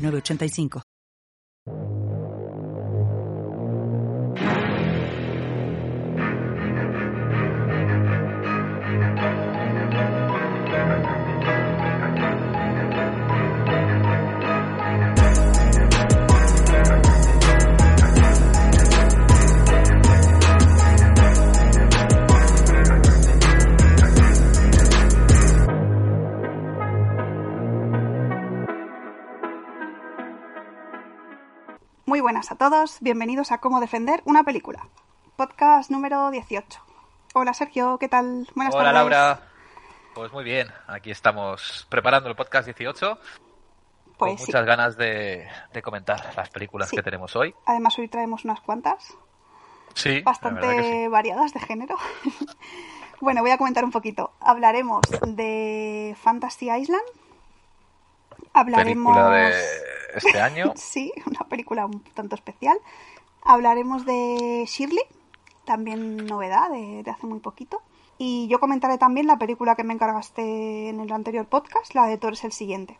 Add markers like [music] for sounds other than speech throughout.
985. Muy buenas a todos, bienvenidos a Cómo Defender una Película, podcast número 18. Hola Sergio, ¿qué tal? Buenas Hola Laura, pues muy bien, aquí estamos preparando el podcast 18. Pues con muchas ganas de, comentar las películas que tenemos hoy. Además hoy traemos unas cuantas. Sí. Bastante variadas de género. [laughs] bueno, voy a comentar un poquito. Hablaremos de Fantasy Island. Hablaremos... Película de este año. [laughs] sí, una película un tanto especial. Hablaremos de Shirley, también novedad de, hace muy poquito. Y yo comentaré también la película que me encargaste en el anterior podcast, la de Thor es el siguiente.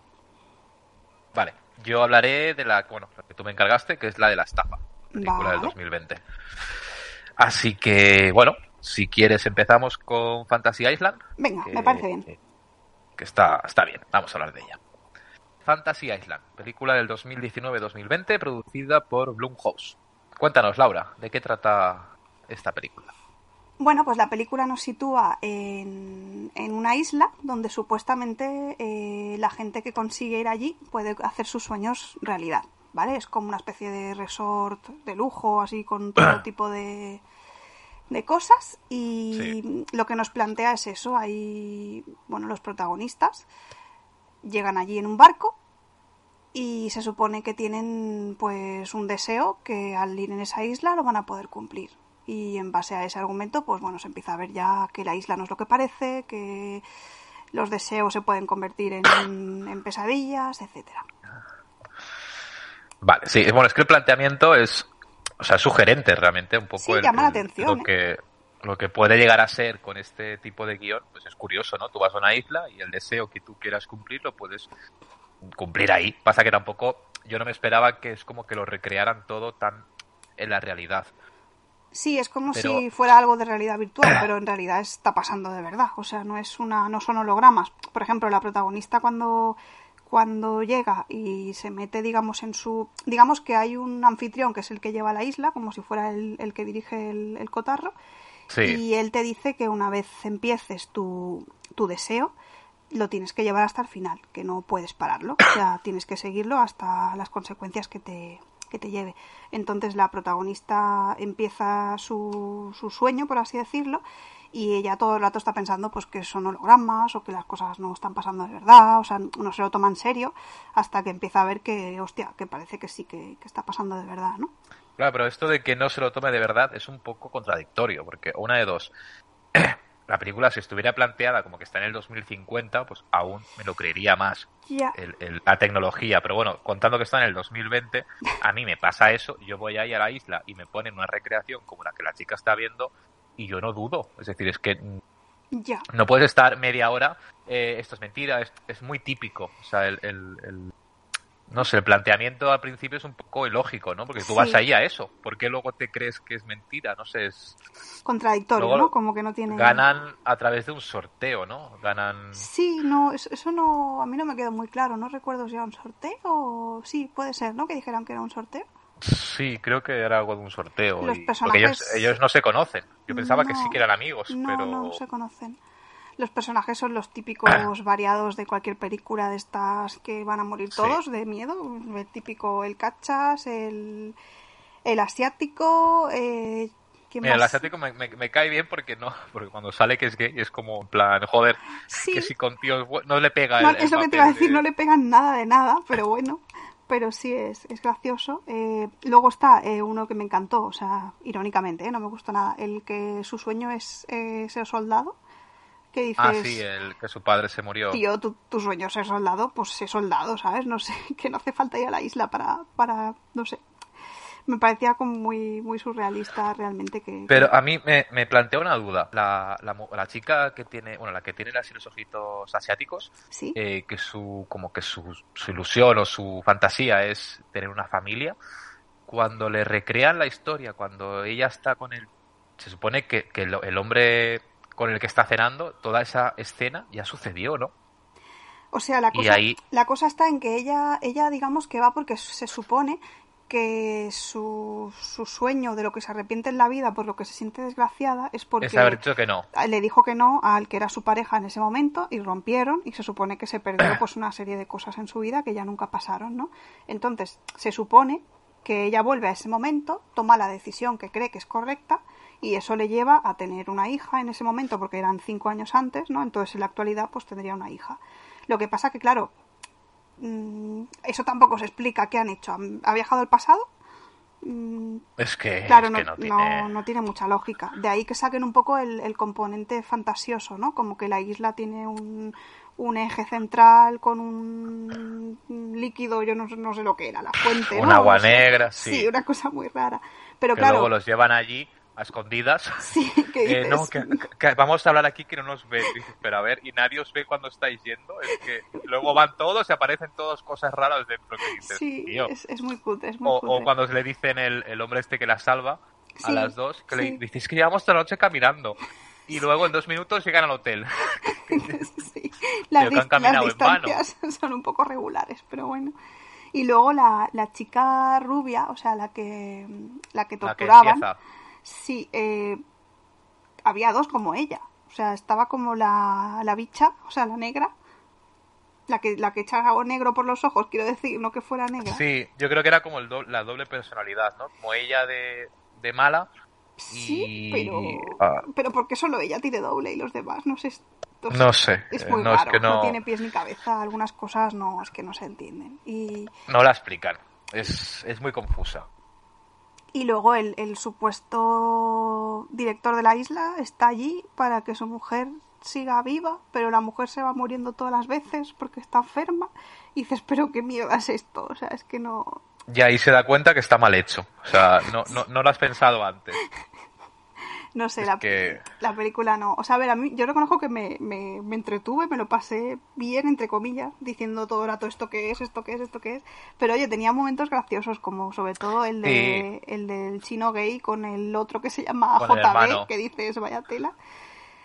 Vale, yo hablaré de la, bueno, que tú me encargaste, que es la de la estafa, película del 2020. Así que, bueno, si quieres empezamos con Fantasy Island. Venga, me parece bien. Que está, está bien, vamos a hablar de ella. Fantasy Island, película del 2019-2020 producida por Blumhouse. Cuéntanos, Laura, ¿de qué trata esta película? Bueno, pues la película nos sitúa en, una isla donde supuestamente eh, la gente que consigue ir allí puede hacer sus sueños realidad, ¿vale? Es como una especie de resort de lujo, así con todo [clears throat] tipo de, de cosas y lo que nos plantea es eso, hay, bueno, los protagonistas llegan allí en un barco y se supone que tienen pues un deseo que al ir en esa isla lo van a poder cumplir. Y en base a ese argumento pues bueno se empieza a ver ya que la isla no es lo que parece que los deseos se pueden convertir en, pesadillas etcétera. Vale sí bueno es que el planteamiento es o sea sugerente realmente un poco sí, llama la atención lo que lo que puede llegar a ser con este tipo de guion, pues es curioso, ¿no? Tú vas a una isla y el deseo que tú quieras cumplir lo puedes cumplir ahí. Pasa que tampoco, yo no me esperaba que es como que lo recrearan todo tan en la realidad. Sí, es como si fuera algo de realidad virtual, pero en realidad está pasando de verdad. O sea, no es una, no son hologramas. Por ejemplo, la protagonista cuando cuando llega y se mete, digamos, en su... Digamos que hay un anfitrión que es el que lleva la isla, como si fuera el, el que dirige el, el cotarro, y él te dice que una vez empieces tu, tu deseo, lo tienes que llevar hasta el final, que no puedes pararlo. O sea, [coughs] tienes que seguirlo hasta las consecuencias que te, que te lleve. Entonces la protagonista empieza su, su sueño, por así decirlo, y ella todo el rato está pensando pues que son hologramas o que las cosas no están pasando de verdad, o sea, no se lo toma en serio hasta que empieza a ver que, hostia, que parece que sí que, que está pasando de verdad, ¿no? Claro, pero esto de que no se lo tome de verdad es un poco contradictorio, porque una de dos. [coughs] la película, si estuviera planteada como que está en el 2050, pues aún me lo creería más la tecnología. Pero bueno, contando que está en el 2020, a mí me pasa eso. Yo voy ahí a la isla y me ponen una recreación como la que la chica está viendo y yo no dudo. Es decir, es que no puedes estar media hora. Eh, esto es mentira, es, muy típico. O sea, el, no sé, el planteamiento al principio es un poco ilógico, ¿no? Porque tú vas ahí a eso. ¿Por qué luego te crees que es mentira? No sé, es... Contradictorio, ¿no? Como que no tiene... Ganan a través de un sorteo, ¿no? Ganan... Sí, no, eso, no... A mí no me quedó muy claro. No recuerdo si era un sorteo o... Sí, puede ser, ¿no? Que dijeran que era un sorteo. Sí, creo que era algo de un sorteo. Porque ellos, ellos, no se conocen. Yo pensaba que sí que eran amigos, no, pero... No, se conocen. Los personajes son los típicos variados de cualquier película de estas que van a morir todos de miedo. El típico, el cachas, el, el asiático. Eh, Mira, el asiático me, cae bien porque no, porque cuando sale que es gay es como en plan, joder, que si con tíos no le pega. No, es lo que te iba a decir, no le pegan nada de nada, pero bueno. pero sí es, es gracioso. Eh, luego está eh, uno que me encantó, o sea, irónicamente, ¿eh? no me gustó nada, el que su sueño es ser soldado. Que dices, ah, sí, el que su padre se murió. Tío, tu, tu sueño es ser soldado, pues sé soldado, ¿sabes? No sé, [laughs] que no hace falta ir a la isla para, para no sé, me parecía como muy, muy surrealista realmente que... Pero a mí me, me plantea una duda. La, la, chica que tiene, bueno, la que tiene así los ojitos asiáticos, eh, que su, como que su, su ilusión o su fantasía es tener una familia, cuando le recrean la historia, cuando ella está con él, se supone que, que el, hombre con el que está cenando, toda esa escena ya sucedió, ¿no? O sea, la cosa, la cosa está en que ella, ella digamos que va porque se supone que su, su, sueño de lo que se arrepiente en la vida por lo que se siente desgraciada es porque que no. le dijo que no al que era su pareja en ese momento y rompieron y se supone que se perdió [clears throat] pues una serie de cosas en su vida que ya nunca pasaron, ¿no? Entonces, se supone que ella vuelve a ese momento, toma la decisión que cree que es correcta y eso le lleva a tener una hija en ese momento porque eran cinco años antes, ¿no? Entonces en la actualidad pues tendría una hija. Lo que pasa que claro, Mm, eso tampoco se explica qué han hecho. ¿Ha viajado al pasado? Mm, es que, claro, no, tiene... No, tiene... mucha lógica. De ahí que saquen un poco el, componente fantasioso, ¿no? Como que la isla tiene un, un eje central con un líquido, yo no, no sé lo que era, la fuente. Un agua negra, sí. Sí, una cosa muy rara. Pero que claro. Luego los llevan allí a escondidas. [laughs] Sí, ¿qué eh, no, que, vamos a hablar aquí que no nos ve. Dices, pero a ver, y nadie os ve cuando estáis yendo. Es que luego van todos y aparecen todas cosas raras dentro. Que dices, sí, Es, muy cutre, es muy o, o, cuando le dicen el, el, hombre este que la salva a las dos, que le dices que llevamos toda la noche caminando. Y luego en dos minutos llegan al hotel. [laughs] sí, [laughs] las, distancias son un poco regulares, pero bueno. Y luego la, la chica rubia, o sea, la que, la que torturaban. Sí, eh, había dos como ella. O sea, estaba como la, la bicha, o sea, la negra. La que, la que echaba algo negro por los ojos, quiero decir, no que fuera negra. Sí, yo creo que era como el la doble personalidad, ¿no? Como ella de, de mala. Sí, pero, ah. pero porque solo ella tiene doble y los demás, no sé. no sé. Es muy no, raro, no... tiene pies ni cabeza, algunas cosas no, es que no se entienden. Y... No la explican, es, es muy confusa. Y luego el, el supuesto director de la isla está allí para que su mujer siga viva, pero la mujer se va muriendo todas las veces porque está enferma. Y dices, pero qué mierda es esto. O sea, es que no. Y ahí se da cuenta que está mal hecho. O sea, no, no, no lo has pensado antes. [laughs] No sé, la, la, película no. O sea, a ver, a mí, yo reconozco que me, me, me, entretuve, me lo pasé bien, entre comillas, diciendo todo el rato esto que es, esto que es, esto que es. Pero oye, tenía momentos graciosos, como sobre todo el, de, el del chino gay con el otro que se llama JB, que dices, vaya tela.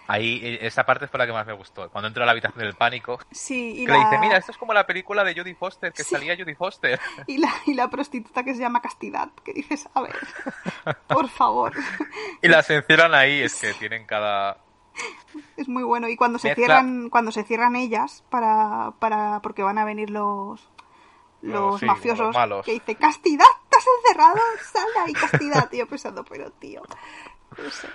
Ahí, e, esa parte fue la que más me gustó. Cuando entra a la habitación del pánico. Sí, y que le dice, mira, esto es como la película de Jodie Foster, que salía Jodie Foster. [laughs] Y la, y la prostituta que se llama Castidad, que dices, a ver, por favor. [laughs] y las encierran ahí, es que tienen cada... Es muy bueno. Y cuando se cierran, cuando se cierran ellas, para, para, porque van a venir los, los mafiosos, que dice, Castidad, estás encerrado, sal ahí, Castidad. Y yo pensando, pero tío, no sé.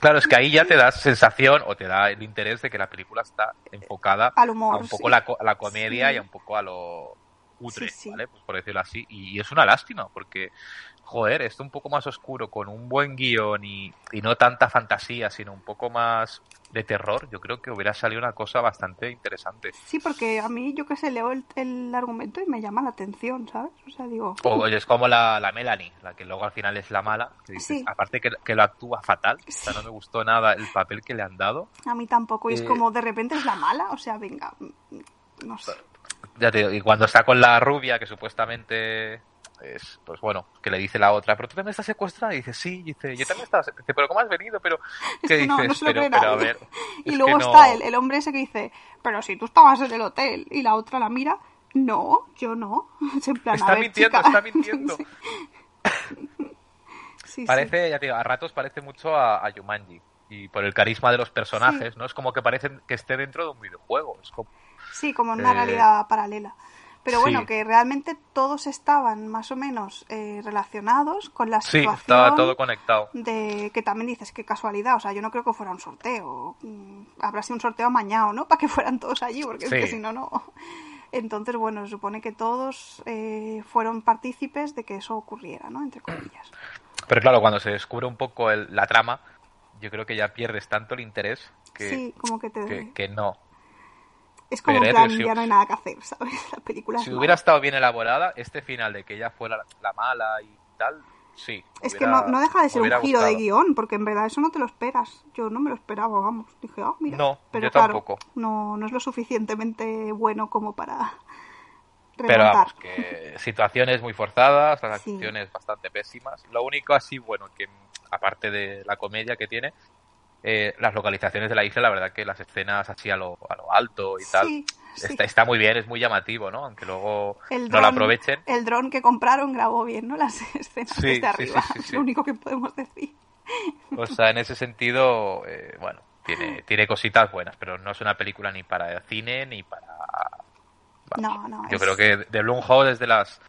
Claro, es que ahí ya te da sensación o te da el interés de que la película está enfocada Al humor, a un poco la, la, comedia y a un poco a lo cutre, ¿vale? Pues por decirlo así. Y es una lástima, porque joder, esto un poco más oscuro, con un buen guion y, no tanta fantasía, sino un poco más de terror, yo creo que hubiera salido una cosa bastante interesante. Sí, porque a mí, yo que sé, leo el, argumento y me llama la atención, ¿sabes? O sea, digo... O, es como la, la, Melanie, la que luego al final es la mala, que aparte que, que, lo actúa fatal, o sea, no me gustó nada el papel que le han dado. A mí tampoco, y es eh, como de repente es la mala, o sea, venga, no sé. Ya te digo, y cuando está con la rubia, que supuestamente es, pues bueno, que le dice la otra, pero tú también estás secuestrada, y dice, sí, y dice, yo también estaba dice, pero ¿cómo has venido? Pero, ¿qué [laughs] dices? pero, a ver. [laughs] Y luego está el, el hombre ese que dice, pero si tú estabas en el hotel, y la otra la mira, no, yo no. [laughs] está mintiendo, está mintiendo. parece, ya te digo, a ratos parece mucho a, a Yumanji. Y por el carisma de los personajes, ¿no? Es como que parece que esté dentro de un videojuego. Es como, sí, como en una eh, realidad paralela. Pero bueno, que realmente todos estaban más o menos eh, relacionados con la situación. Sí, estaba todo conectado. De que también dices, qué casualidad. O sea, yo no creo que fuera un sorteo. Mm, habrá sido un sorteo amañado, ¿no? [laughs] Para que fueran todos allí, porque es que si no, no. Entonces, bueno, se supone que todos eh, fueron partícipes de que eso ocurriera, ¿no? Entre comillas. Pero claro, cuando se descubre un poco la trama, yo creo que ya pierdes tanto el interés que, sí, como que, te... que, no. Es como un plan, ya no hay nada que hacer, ¿sabes? [laughs] La película Si hubiera estado bien elaborada, este final de que ella fuera la mala y tal, sí. Es que no, no, deja de ser un giro de guion, porque en verdad eso no te lo esperas. Yo no me lo esperaba, vamos. Dije, ah, mira. No, pero tampoco. No, no es lo suficientemente bueno como para. [laughs] Pero vamos, que situaciones muy forzadas, acciones bastante pésimas. Lo único así, bueno, que aparte de la comedia que tiene, eh, las localizaciones de la isla, la verdad que las escenas así a lo, a lo alto y tal, Está, está, muy bien, es muy llamativo, ¿no? Aunque luego no lo aprovechen. El dron que compraron grabó bien, ¿no? Las [laughs] escenas desde arriba, es lo único que podemos decir. O sea, en ese sentido, eh, bueno, tiene, tiene cositas buenas, pero no es una película ni para cine ni para... no, no. Yo creo que de Blumhouse es de las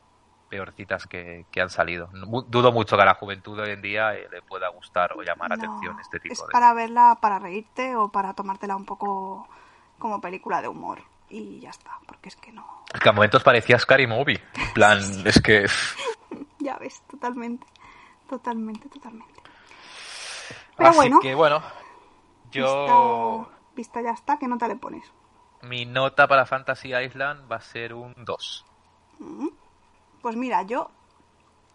peorcitas que, que, han salido. Dudo mucho que a la juventud hoy en día eh, le pueda gustar o llamar atención este tipo es de... para verla, para reírte o para tomártela un poco como película de humor y ya está, porque es que no. Es que a momentos parecía Scary Movie. En plan, es que. [laughs] ya ves, totalmente. Totalmente, totalmente. Pero Así bueno. que bueno. Yo. Vista, ya está, ¿qué nota le pones? Mi nota para Fantasy Island va a ser un 2. Mm. Pues mira, yo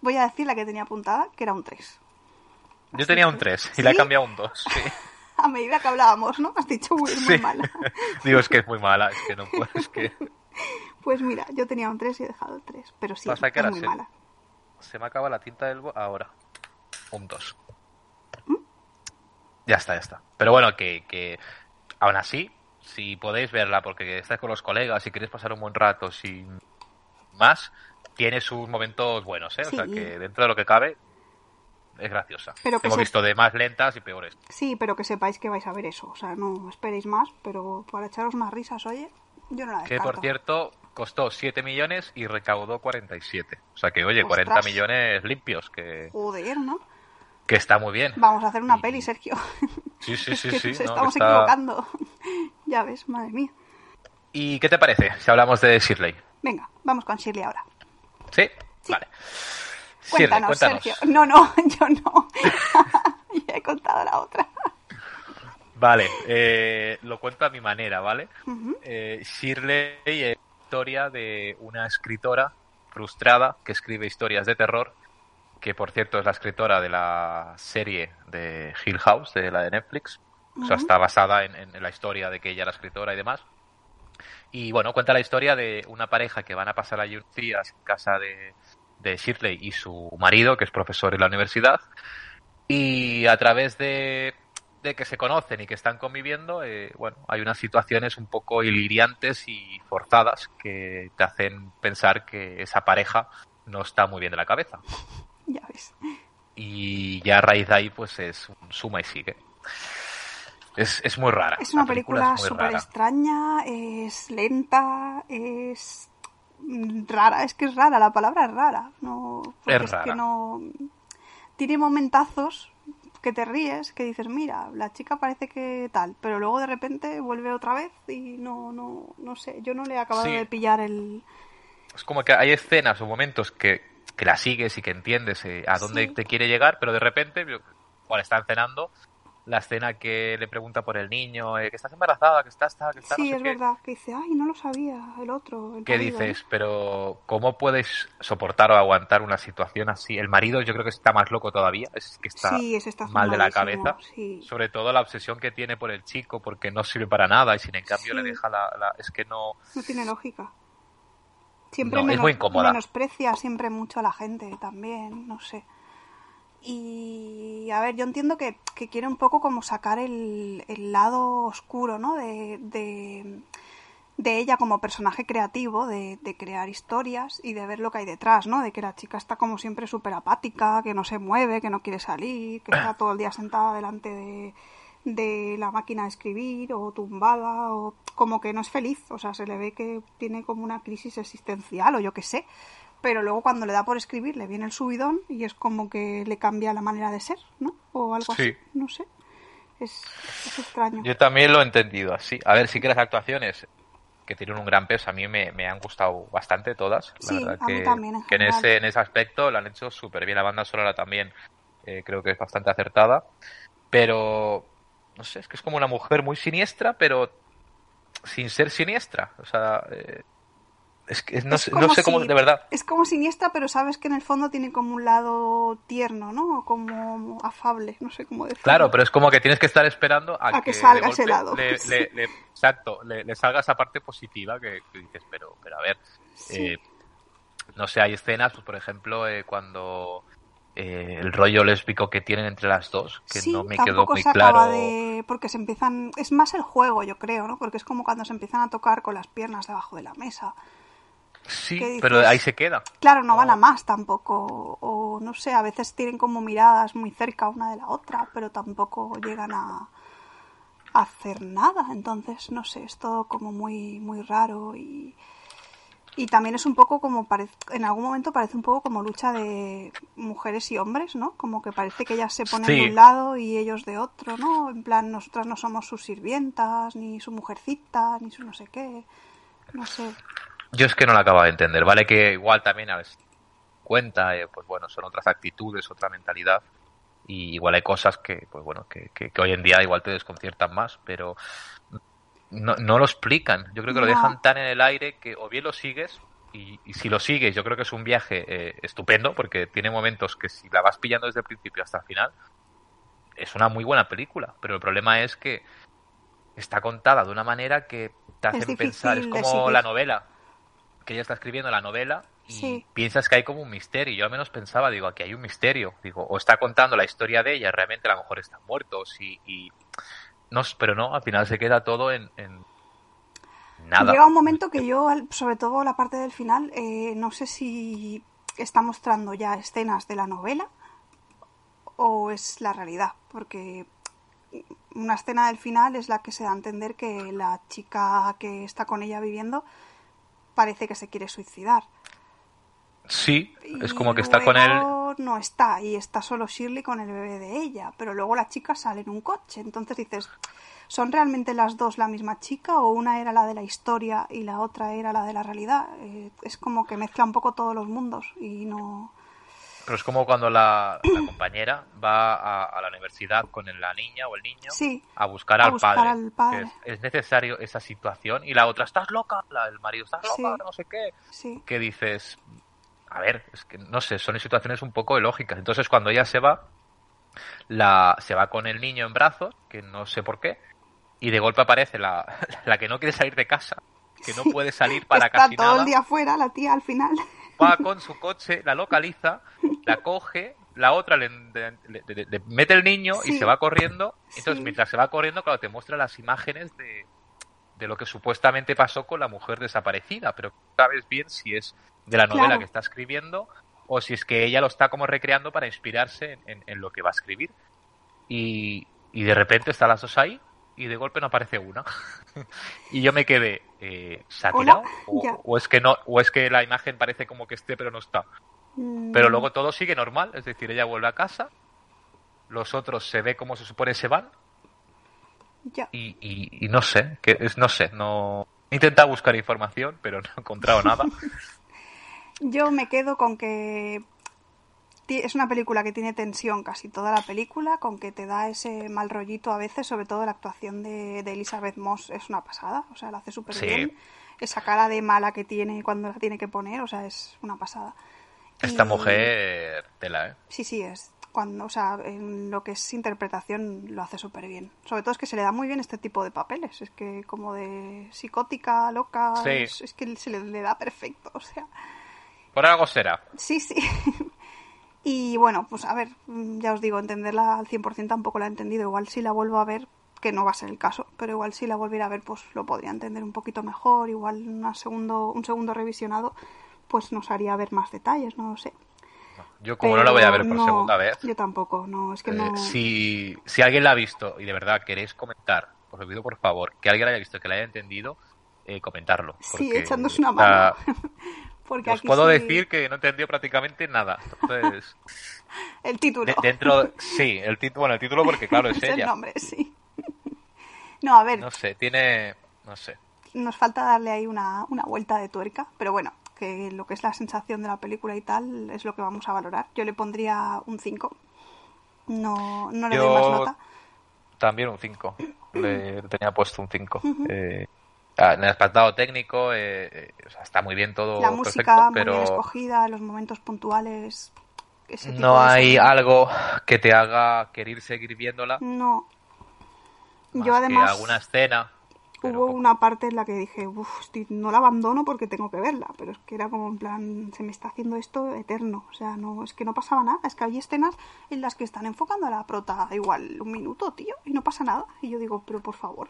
voy a decir la que tenía apuntada, que era un 3. Yo tenía un 3 y la he cambiado a un 2. Sí. [laughs] a medida que hablábamos, ¿no? Has dicho, muy, muy mala. [laughs] Digo, es que es muy mala, es que no puedes, que... [laughs] Pues mira, yo tenía un 3 y he dejado el 3, pero sí, es muy mala. Se me acaba la tinta del... ahora. Un 2. ¿Mm? Ya está, ya está. Pero bueno, que, que aún así, si podéis verla porque estáis con los colegas y queréis pasar un buen rato sin más, tiene sus momentos buenos, ¿eh? O sea que dentro de lo que cabe, es graciosa. Hemos visto de más lentas y peores. Sí, pero que sepáis que vais a ver eso. O sea, no esperéis más, pero para echaros unas risas, oye, yo no la descarto. Que por cierto, costó 7 millones y recaudó 47. O sea que, oye, 40 millones limpios. que Joder, ¿no? Que está muy bien. Vamos a hacer una peli, Sergio. Sí, sí, [laughs] sí. sí estamos equivocando. [laughs] ya ves, madre mía. ¿Y qué te parece si hablamos de Shirley? Venga, vamos con Shirley ahora. ¿Sí? Vale. Cuéntanos, Sergio. No, no, [laughs] yo no. [laughs] ya he contado la otra. Vale, eh, lo cuento a mi manera, ¿vale? Eh, Shirley es historia de una escritora frustrada que escribe historias de terror, que por cierto es la escritora de la serie de Hill House, de la de Netflix. O sea, está basada en, en, la historia de que ella era escritora y demás. Y bueno, cuenta la historia de una pareja que van a pasar allí unos días en casa de, de Shirley y su marido, que es profesor en la universidad, y a través de, de que se conocen y que están conviviendo, eh, bueno, hay unas situaciones un poco iliriantes y forzadas que te hacen pensar que esa pareja no está muy bien de la cabeza. [laughs] Ya ves. Y ya a raíz de ahí, pues es un suma y sigue. Es, es muy rara. Es una película súper extraña, es lenta, es rara, es que es rara, la palabra es rara. No, es, rara. que no. Tiene momentazos que te ríes, que dices, mira, la chica parece que tal, pero luego de repente vuelve otra vez y no, no, no sé, yo no le he acabado de pillar el... Es como que hay escenas o momentos que, que la sigues y que entiendes eh, a dónde te quiere llegar, pero de repente, cuando están cenando, la escena que le pregunta por el niño, eh, que estás embarazada, que estás, que estás Sí, es verdad, que dice, ay, no lo sabía, el otro. ¿Qué dices? Pero, ¿cómo puedes soportar o aguantar una situación así? El marido yo creo que está más loco todavía, es que está, mal de la cabeza. Sobre todo la obsesión que tiene por el chico, porque no sirve para nada y sin en cambio le deja la, Es que no... No tiene lógica. Siempre menos, menosprecia siempre mucho a la gente también, no sé. Y a ver, yo entiendo que, quiere un poco como sacar el, lado oscuro, ¿no? De, de, ella como personaje creativo, de, crear historias y de ver lo que hay detrás, ¿no? De que la chica está como siempre súper apática, que no se mueve, que no quiere salir, que está todo el día sentada delante de, de la máquina de escribir o tumbada o como que no es feliz, o sea, se le ve que tiene como una crisis existencial o yo qué sé pero luego cuando le da por escribir le viene el subidón y es como que le cambia la manera de ser, ¿no? O algo así, no sé. Es, extraño. Yo también lo he entendido así. A ver, sí que las actuaciones, que tienen un gran peso. A mí me, han gustado bastante todas. La verdad que, en, ese, en ese aspecto lo han hecho súper bien. La banda sonora también eh, creo que es bastante acertada. Pero, no sé, es que es como una mujer muy siniestra, pero sin ser siniestra. O sea, eh, es que no, sé cómo, de verdad. Es como siniestra, pero sabes que en el fondo tiene como un lado tierno, ¿no? Como afable, no sé cómo decirlo. Claro, pero es como que tienes que estar esperando a, que, salga ese lado. [laughs] exacto, le, salga esa parte positiva que, dices, pero, pero a ver, eh, no sé, hay escenas, pues por ejemplo, eh, cuando eh, el rollo lésbico que tienen entre las dos, que no me quedó muy claro. De... Porque se empiezan. Es más el juego, yo creo, ¿no? Porque es como cuando se empiezan a tocar con las piernas debajo de la mesa. Sí, pero ahí se queda. Claro, no van a más tampoco. O no sé, a veces tienen como miradas muy cerca una de la otra, pero tampoco llegan a, hacer nada. Entonces, no sé, es todo como muy, muy raro y y también es un poco como, parece, en algún momento parece un poco como lucha de mujeres y hombres, ¿no? Como que parece que ellas se ponen de un lado y ellos de otro, ¿no? En plan, nosotras no somos sus sirvientas, ni su mujercita, ni su no sé qué. No sé. Yo es que no la acabo de entender, ¿vale? Que igual también a veces cuenta, eh, pues bueno, son otras actitudes, otra mentalidad. Y igual hay cosas que, pues bueno, que, que hoy en día igual te desconciertan más, pero no, no lo explican. Yo creo que lo dejan tan en el aire que o bien lo sigues y, si lo sigues yo creo que es un viaje eh, estupendo porque tiene momentos que si la vas pillando desde el principio hasta el final es una muy buena película. Pero el problema es que está contada de una manera que te hace pensar, es como la novela, que ella está escribiendo la novela y piensas que hay como un misterio. Yo al menos pensaba, digo, aquí hay un misterio. Digo, o está contando la historia de ella, realmente a lo mejor están muertos y, y no, pero no, al final se queda todo en, nada. Llega un momento que yo, sobre todo la parte del final, eh, no sé si está mostrando ya escenas de la novela o es la realidad, porque una escena del final es la que se da a entender que la chica que está con ella viviendo parece que se quiere suicidar. Sí, es como que está con él. No está, y está solo Shirley con el bebé de ella, pero luego la chica sale en un coche. Entonces dices, ¿son realmente las dos la misma chica o una era la de la historia y la otra era la de la realidad? Eh, es como que mezcla un poco todos los mundos y no. Pero es como cuando la, compañera va a, la universidad con la niña o el niño a buscar, al, padre. Es, necesario esa situación y la otra, estás loca, el marido, estás loca, no sé qué. Que dices, a ver, es que no sé, son situaciones un poco ilógicas. Entonces cuando ella se va, la, se va con el niño en brazos, que no sé por qué, y de golpe aparece la, [laughs] la que no quiere salir de casa, que no puede salir para Está casi todo el día afuera la tía al final. Va con su coche, la localiza, la coge, la otra le, mete el niño y se va corriendo. Entonces, mientras se va corriendo, claro, te muestra las imágenes de, de lo que supuestamente pasó con la mujer desaparecida, pero sabes bien si es de la novela que está escribiendo o si es que ella lo está como recreando para inspirarse en, lo que va a escribir. Y, y, de repente están las dos ahí y de golpe no aparece una. [laughs] y yo me quedé, eh, ¿se O, es que no, o es que la imagen parece como que esté pero no está. Mm. Pero luego todo sigue normal, es decir, ella vuelve a casa, los otros se ve como se supone se van. Y, y, no sé, que es, no sé, no... He intentado buscar información, pero no he encontrado nada. [laughs] Yo me quedo con que es una película que tiene tensión casi toda la película, con que te da ese mal rollito a veces, sobre todo la actuación de, Elizabeth Moss es una pasada, o sea, la hace súper bien. Esa cara de mala que tiene cuando la tiene que poner, o sea, es una pasada. Esta mujer, tela, ¿eh? Sí, sí, es. Cuando, o sea, en lo que es interpretación lo hace súper bien. Sobre todo es que se le da muy bien este tipo de papeles. Es que como de psicótica, loca, es, que se le da perfecto, o sea. Por algo será. Sí, sí. [laughs] y bueno, pues a ver, ya os digo, entenderla al 100% tampoco la he entendido. Igual si la vuelvo a ver, que no va a ser el caso, pero igual si la volviera a ver, pues lo podría entender un poquito mejor. Igual una segundo, un segundo revisionado, pues nos haría ver más detalles, no lo sé. Yo como no la voy a ver por segunda vez. Yo tampoco, no, es que eh, no... Si, si alguien la ha visto y de verdad queréis comentar, os lo pido por favor, que alguien la haya visto, que la haya entendido, eh, comentarlo. Sí, echándose una mano. Os puedo decir que no entendió prácticamente nada. Entonces, [laughs] el título. dentro, sí, el título, bueno, el título porque claro es, [laughs] ella. el nombre, sí. [laughs] No, a ver. No sé, tiene, no sé. nos falta darle ahí una, una vuelta de tuerca, pero bueno, que lo que es la sensación de la película y tal es lo que vamos a valorar. Yo le pondría un 5. No, no le doy más nota. También un 5. le [clears throat] tenía puesto un 5. eh, en el apartado técnico eh, eh, está muy bien todo. La música muy bien escogida, los momentos puntuales. no hay algo que te haga querer seguir viéndola. No. Yo además. alguna escena hubo una parte en la que dije, uff, no la abandono porque tengo que verla, pero es que era como en plan, se me está haciendo esto eterno, o sea, no, es que no pasaba nada, es que hay escenas en las que están enfocando a la prota igual un minuto, tío, y no pasa nada, y yo digo, pero por favor.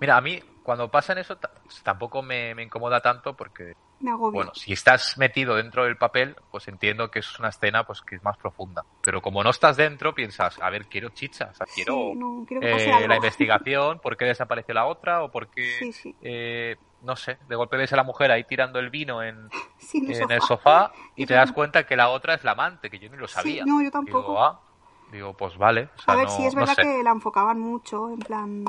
Mira, a mí cuando pasa en eso tampoco me, me incomoda tanto porque me Bueno, si estás metido dentro del papel, pues entiendo que es una escena pues que es más profunda. Pero como no estás dentro, piensas, a ver, quiero chicha, o sea, quiero, eh, la investigación, [laughs] por qué desapareció la otra o por qué, eh, no sé, de golpe ves a la mujer ahí tirando el vino en, [laughs] el sofá [laughs] y te das cuenta que la otra es la amante, que yo ni lo sabía. no, yo tampoco. Digo, ah", digo, pues vale. a ver, si es verdad que la enfocaban mucho, en plan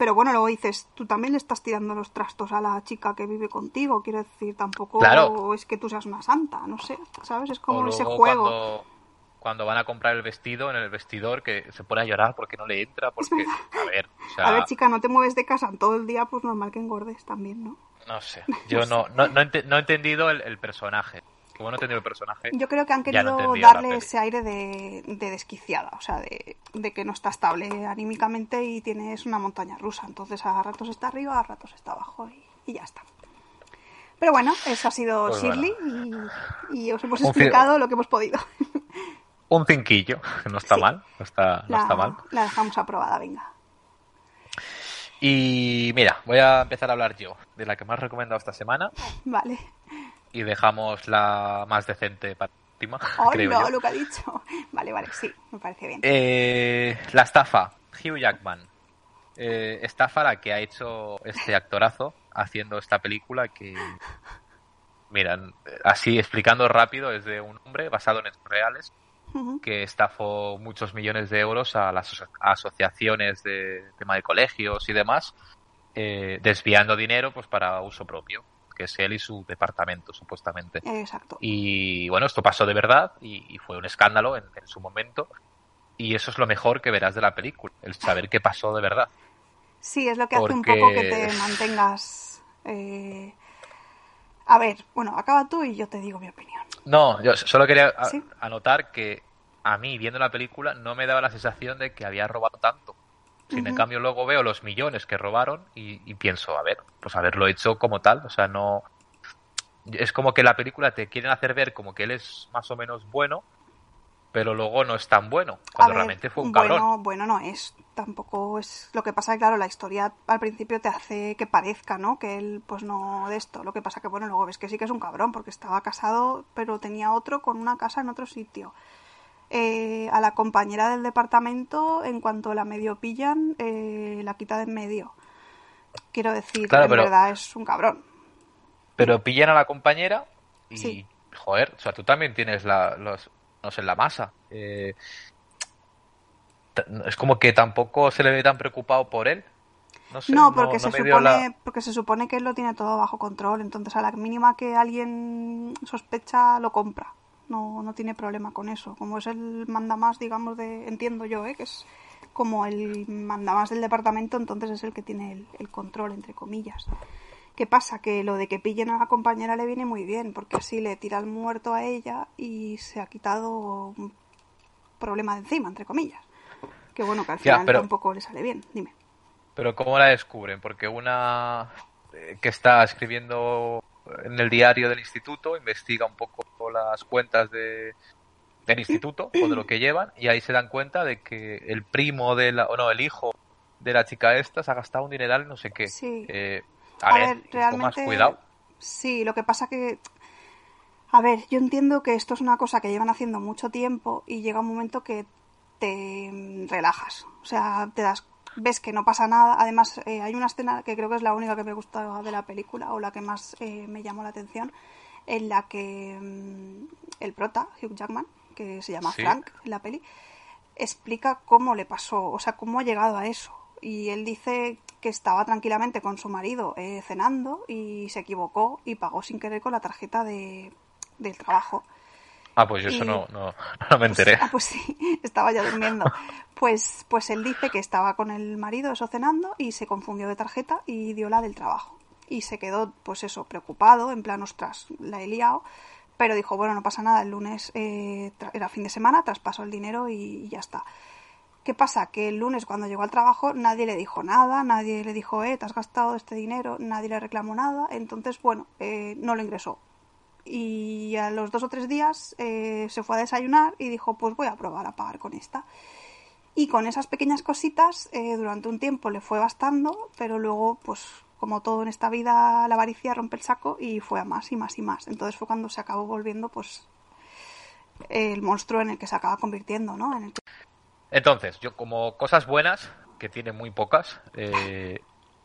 pero bueno, luego dices, tú también le estás tirando los trastos a la chica que vive contigo. Quiero decir, tampoco es que tú seas una santa, no sé, ¿sabes? Es como ese juego. Cuando, van a comprar el vestido en el vestidor, que se pone a llorar porque no le entra, porque, a ver, A ver, chica, no te mueves de casa todo el día, pues normal que engordes también, ¿no? No sé, [laughs] yo no, no, no, he entendido el personaje como no he el personaje. Yo creo que han querido darle ese aire de, desquiciada, o sea, de, que no está estable anímicamente y tienes una montaña rusa. Entonces a ratos está arriba, a ratos está abajo y, ya está. Pero bueno, eso ha sido pues Shirley y, os hemos explicado lo que hemos podido. [laughs] Un cinquillo, no está mal, no está, no está mal. La dejamos aprobada, venga. Y mira, voy a empezar a hablar yo de la que más he recomendado esta semana. Vale y dejamos la más decente para última. [laughs] Oh, no, lo que ha dicho. [laughs] Vale, vale, sí, me parece bien. Eh, la estafa, Hugh Jackman. Eh, estafa la que ha hecho este actorazo haciendo esta película que, miran, así explicando rápido, es de un hombre basado en hechos reales que estafó muchos millones de euros a las asociaciones de tema de colegios y demás, eh, desviando dinero pues para uso propio que es él y su departamento, supuestamente. Exacto. Y bueno, esto pasó de verdad y, fue un escándalo en, su momento. Y eso es lo mejor que verás de la película, el saber qué pasó de verdad. Sí, es lo que hace un poco que te mantengas. Eh, a ver, bueno, acaba tú y yo te digo mi opinión. No, yo solo quería anotar que a mí, viendo la película, no me daba la sensación de que había robado tanto. Sin en cambio, luego veo los millones que robaron y, pienso, a ver, pues haberlo hecho como tal. O sea, no. Es como que la película te quieren hacer ver como que él es más o menos bueno, pero luego no es tan bueno. Cuando realmente fue un bueno, cabrón. Bueno, no es. Tampoco es. Lo que pasa es claro, la historia al principio te hace que parezca, ¿no? Que él, pues no de esto. Lo que pasa que, bueno, luego ves que sí que es un cabrón, porque estaba casado, pero tenía otro con una casa en otro sitio. Eh, a la compañera del departamento, en cuanto la medio pillan, eh, la quita de en medio. Quiero decir, que en verdad es un cabrón. Pero pillan a la compañera y, joder, o sea, tú también tienes la, los, no sé, la masa. Eh, es como que tampoco se le ve tan preocupado por él. No, sé, no, porque, se supone, porque se supone que él lo tiene todo bajo control. Entonces, a la mínima que alguien sospecha, lo compra no, no tiene problema con eso. Como es el mandamás, digamos, de, entiendo yo, ¿eh? que es como el mandamás del departamento, entonces es el que tiene el, control, entre comillas. ¿Qué pasa? Que lo de que pillen a la compañera le viene muy bien, porque así le tira el muerto a ella y se ha quitado un problema de encima, entre comillas. Que bueno, que al final tampoco le sale bien. Dime. Pero ¿cómo la descubren? Porque una eh, que está escribiendo en el diario del instituto, investiga un poco las cuentas de, del instituto o de lo que llevan y ahí se dan cuenta de que el primo de la, o no, el hijo de la chica esta se ha gastado un dineral no sé qué. Sí. Eh, a, ver, realmente, más cuidado. Sí, lo que pasa que a ver, yo entiendo que esto es una cosa que llevan haciendo mucho tiempo y llega un momento que te relajas. O sea, te das ves que no pasa nada. Además, eh, hay una escena que creo que es la única que me gusta de la película o la que más eh, me llamó la atención, en la que mm, el prota, Hugh Jackman, que se llama Frank en la peli, explica cómo le pasó, o sea, cómo ha llegado a eso. Y él dice que estaba tranquilamente con su marido eh, cenando y se equivocó y pagó sin querer con la tarjeta de, del trabajo. Ah, pues yo eso no, no, me pues, enteré. [laughs] ah, pues sí, estaba ya durmiendo. Pues, pues él dice que estaba con el marido eso cenando y se confundió de tarjeta y dio la del trabajo. Y se quedó, pues eso, preocupado, en plan, ostras, la he liado. Pero dijo, bueno, no pasa nada, el lunes eh, era fin de semana, traspasó el dinero y, ya está. ¿Qué pasa? Que el lunes cuando llegó al trabajo nadie le dijo nada, nadie le dijo, eh, te has gastado este dinero, nadie le reclamó nada, entonces, bueno, eh, no lo ingresó. Y a los dos o tres días eh, se fue a desayunar y dijo, pues voy a probar a pagar con esta. Y con esas pequeñas cositas, durante un tiempo le fue bastando, pero luego, pues como todo en esta vida, la avaricia rompe el saco y fue a más y más y más. Entonces fue cuando se acabó volviendo, pues, el monstruo en el que se acaba convirtiendo, ¿no? En Entonces, yo como cosas buenas, que tiene muy pocas, eh,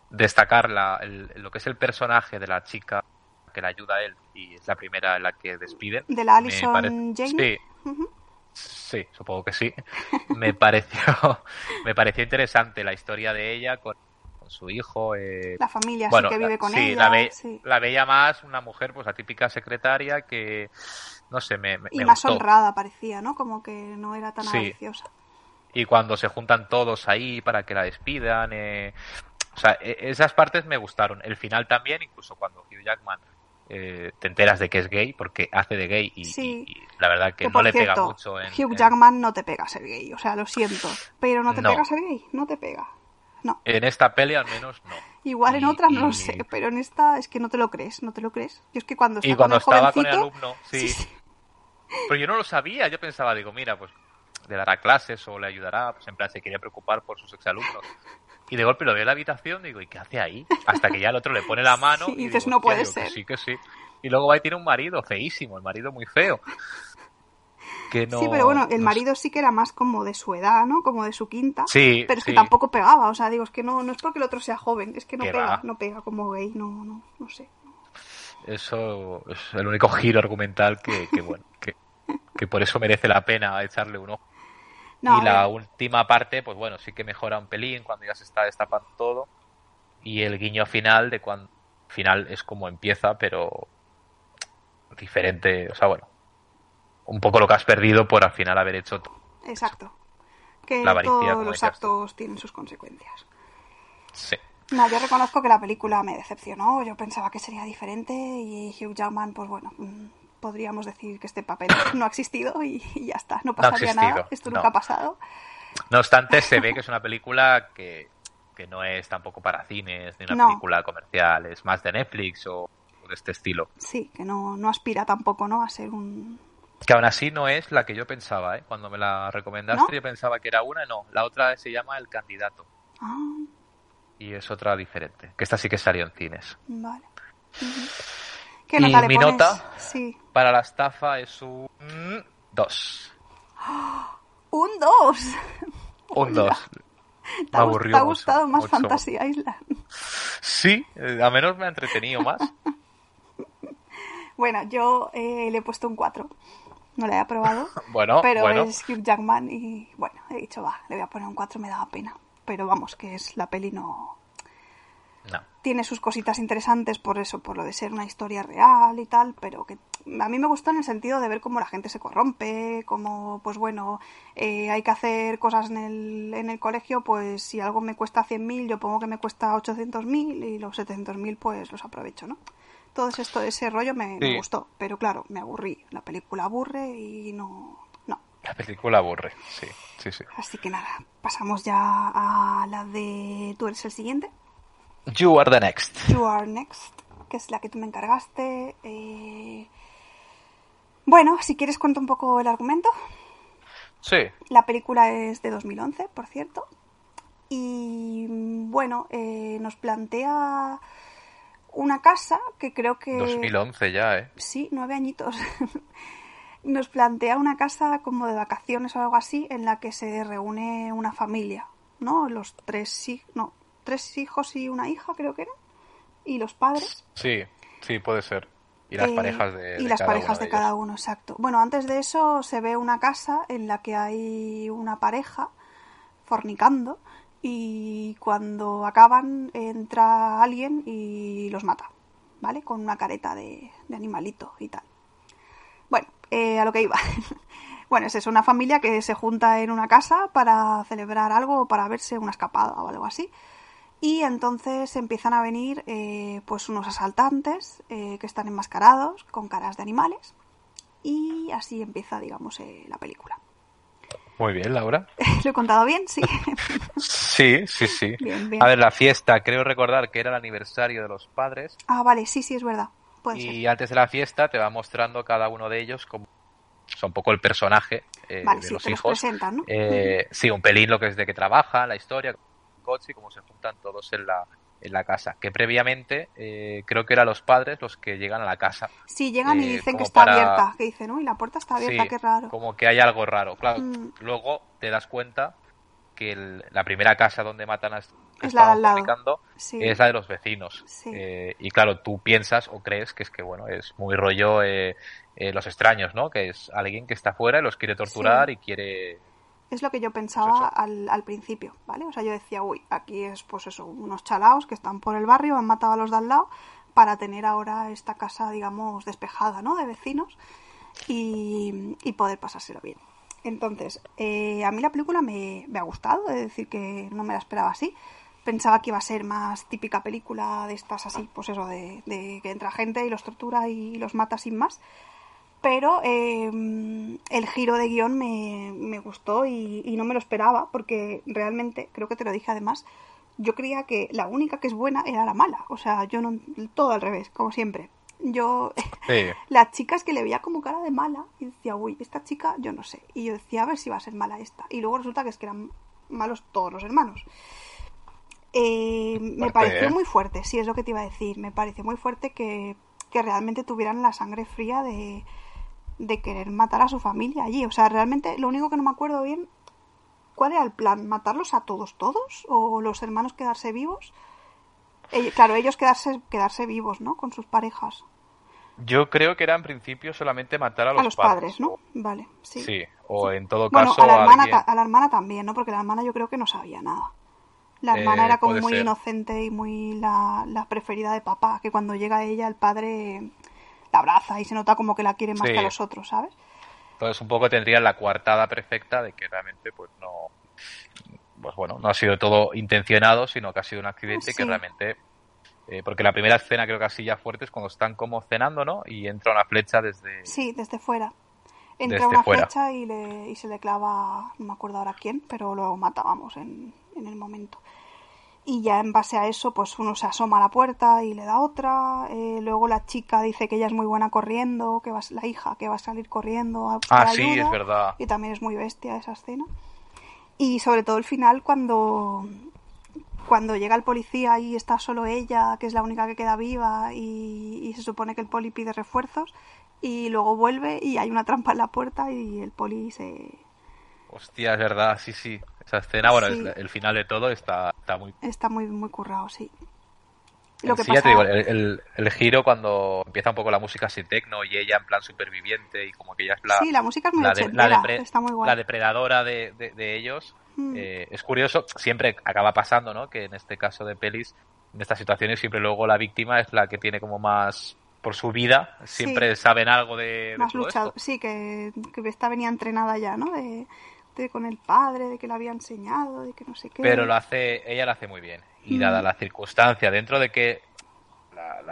destacar la, lo que es el personaje de la chica que la ayuda a él y es la primera en la que despiden. De la Alison Jane. Sí. Sí, supongo que sí. [laughs] Me pareció, me pareció interesante la historia de ella con su hijo. Eh, la familia sí que vive con ella. La, la veía más una mujer, pues la típica secretaria que, no sé, me, me Y más honrada parecía, ¿no? Como que no era tan sí. Y cuando se juntan todos ahí para que la despidan, eh, o sea, e, esas partes me gustaron. El final también, incluso cuando Hugh Jackman eh, te enteras de que es gay porque hace de gay y, la verdad que, no le pega mucho. En, Hugh Jackman no te pega ser gay, o sea, lo siento, pero no te pega ser gay, no te pega. En esta peli al menos no. Igual en otras no lo sé, pero en esta es que no te lo crees, no te lo crees. Yo es que cuando, y cuando estaba con el alumno, sí. Pero yo no lo sabía, yo pensaba, digo, mira, pues le dará clases o le ayudará, pues en plan se quería preocupar por sus exalumnos. Y de golpe lo veo en la habitación, digo, ¿y qué hace ahí? Hasta que ya el otro le pone la mano y, dices, no puede ser. sí, que sí. Y luego va y tiene un marido feísimo, el marido muy feo. Sí, pero bueno, el marido sí que era más como de su edad, ¿no? Como de su quinta. Sí. Pero es que tampoco pegaba, o sea, digo, es que no, no es porque el otro sea joven, es que no pega, no pega como gay, no, no, no sé. Eso es el único giro argumental que, bueno, que, por eso merece la pena echarle un ojo. Y la última parte, pues bueno, sí que mejora un pelín cuando ya se está destapando todo. Y el guiño final de cuando final es como empieza, pero diferente, o sea, bueno, un poco lo que has perdido por al final haber hecho Exacto. Que todos los actos tienen sus consecuencias. Sí. No, yo reconozco que la película me decepcionó. Yo pensaba que sería diferente y Hugh Jackman, pues bueno, mm, podríamos decir que este papel no ha existido y, ya está. No pasaría nada. Esto nunca ha pasado. No obstante, se ve que es una película que, no es tampoco para cines ni una película comercial, es más de Netflix o de este estilo. Sí, que no, no aspira tampoco ¿no? a ser un, que aún así no es la que yo pensaba, ¿eh? Cuando me la recomendaste yo pensaba que era una, no. La otra se llama El Candidato. Ah. Y es otra diferente. Que esta sí que salió en cines. Vale. ¿Qué nota y mi nota para la estafa es un 2. [gasps] ¡Un 2! Un 2. ¿Te, ha gustado más Fantasy Island? Sí, eh, a menos me ha entretenido más. [laughs] bueno, yo eh, le he puesto un 4 no la he aprobado. [laughs] bueno, pero es Hugh Jackman y bueno, he dicho, va, le voy a poner un 4, me daba pena. Pero vamos, que es la peli no... No. Tiene sus cositas interesantes por eso, por lo de ser una historia real y tal, pero que a mí me gustó en el sentido de ver cómo la gente se corrompe, cómo, pues bueno, eh, hay que hacer cosas en el, en el colegio, pues si algo me cuesta 100.000, yo pongo que me cuesta 800.000 y los 700.000 pues los aprovecho, ¿no? todo esto, ese rollo me, gustó, pero claro, me aburrí. La película aburre y no, no. La película aburre, sí, sí, sí. Así que nada, pasamos ya a la de tú eres el siguiente. You are the next. You are next, que es la que tú me encargaste. Eh, bueno, si quieres cuento un poco el argumento. Sí. La película es de 2011, por cierto. Y bueno, eh, nos plantea una casa que creo que... 2011 ya, ¿eh? Sí, nueve añitos. [laughs] Nos plantea una casa como de vacaciones o algo así en la que se reúne una familia, ¿no? Los tres, no, tres hijos y una hija creo que eran. Y los padres. Sí, sí, puede ser. Y las eh, parejas de, y las parejas de, cada uno, exacto. Bueno, antes de eso se ve una casa en la que hay una pareja fornicando y cuando acaban entra alguien y los mata, ¿vale? Con una careta de, animalito y tal. Bueno, eh, a lo que iba. [laughs] bueno, es eso, una familia que se junta en una casa para celebrar algo, para verse una escapada o algo así. Y entonces empiezan a venir eh, pues unos asaltantes eh, que están enmascarados con caras de animales. Y así empieza, digamos, la película. Muy bien, Laura. [laughs] ¿Lo he contado bien? Sí. [laughs] sí, sí, sí. A ver, la fiesta, creo recordar que era el aniversario de los padres. Ah, vale, sí, sí, es verdad. y antes de la fiesta te va mostrando cada uno de ellos como un poco el personaje eh, de los hijos. ¿no? Eh, sí, un pelín lo que es de que trabaja, la historia, coche y cómo se juntan todos en la, en la casa, que previamente eh, creo que eran los padres los que llegan a la casa. Sí, llegan y eh, dicen que está abierta, que dicen, uy, la puerta está abierta, qué raro. Como que hay algo raro, claro. Mm. Luego te das cuenta que la primera casa donde matan a es la es la de los vecinos. Eh, y claro, tú piensas o crees que es que, bueno, es muy rollo los extraños, ¿no? Que es alguien que está fuera y los quiere torturar y quiere es lo que yo pensaba al, al, principio, ¿vale? O sea, yo decía, uy, aquí es pues eso, unos chalaos que están por el barrio, han matado a los de al lado para tener ahora esta casa, digamos, despejada, ¿no? De vecinos y, y poder pasárselo bien. Entonces, eh, a mí la película me, me ha gustado, es decir, que no me la esperaba así. Pensaba que iba a ser más típica película de estas así, pues eso, de, de que entra gente y los tortura y los mata sin más pero em, el giro de guion me, gustó y, no me lo esperaba porque realmente, creo que te lo dije además, yo creía que la única que es buena era la mala, o sea, yo no, todo al revés, como siempre. Yo, [laughs] las chicas que le veía como cara de mala y decía, uy, esta chica, yo no sé. Y yo decía, a ver si va a ser mala esta. Y luego resulta que es que eran malos todos los hermanos. Eh, me pareció ¿eh? muy fuerte, sí, es lo que te iba a decir. Me pareció muy fuerte que, que realmente tuvieran la sangre fría de, de querer matar a su familia allí. O sea, realmente lo único que no me acuerdo bien, ¿cuál era el plan? ¿Matarlos a todos, todos? ¿O los hermanos quedarse vivos? claro, ellos quedarse, quedarse vivos, ¿no? Con sus parejas. Yo creo que era en principio solamente matar a los, a los padres, ¿no? Vale, sí. Sí, o en todo caso. A la, hermana, a la hermana también, ¿no? Porque la hermana yo creo que no sabía nada. La hermana eh, era como muy inocente y muy la, la, preferida de papá, que cuando llega ella el padre abraza y se nota como que la quiere más que a los otros, ¿sabes? Entonces un poco tendría la coartada perfecta de que realmente pues no pues bueno, no ha sido todo intencionado, sino que ha sido un accidente que realmente eh, porque la primera escena creo que así ya fuerte es cuando están como cenando, ¿no? Y entra una flecha desde Sí, desde fuera. Entra una flecha y, le, y se le clava, no me acuerdo ahora quién, pero lo matábamos en, en el momento y ya en base a eso pues uno se asoma a la puerta y le da otra eh, luego la chica dice que ella es muy buena corriendo que va la hija que va a salir corriendo a ah sí es verdad. y también es muy bestia esa escena. Y sobre todo el final cuando cuando llega el policía y está solo ella que es la única que queda viva y, y se supone que el poli pide refuerzos y luego vuelve y hay una trampa en la puerta y el poli se hostia es verdad sí sí esa escena, bueno, el, final de todo está, está muy... Está muy, muy currado, sí. Lo que sí, ya te digo, el, el, giro cuando empieza un poco la música así tecno y ella en plan superviviente y como que ella es la... Sí, la música es muy la, está muy guay. La depredadora de, de, ellos. Hmm. Eh, es curioso, siempre acaba pasando, ¿no? Que en este caso de pelis, en estas situaciones siempre luego la víctima es la que tiene como más por su vida, siempre saben algo de, más luchado. Sí, que, que esta venía entrenada ya, ¿no? De con el padre, de que le había enseñado, de que no sé qué. Pero lo hace, ella lo hace muy bien. Y mm. dada la circunstancia, dentro de que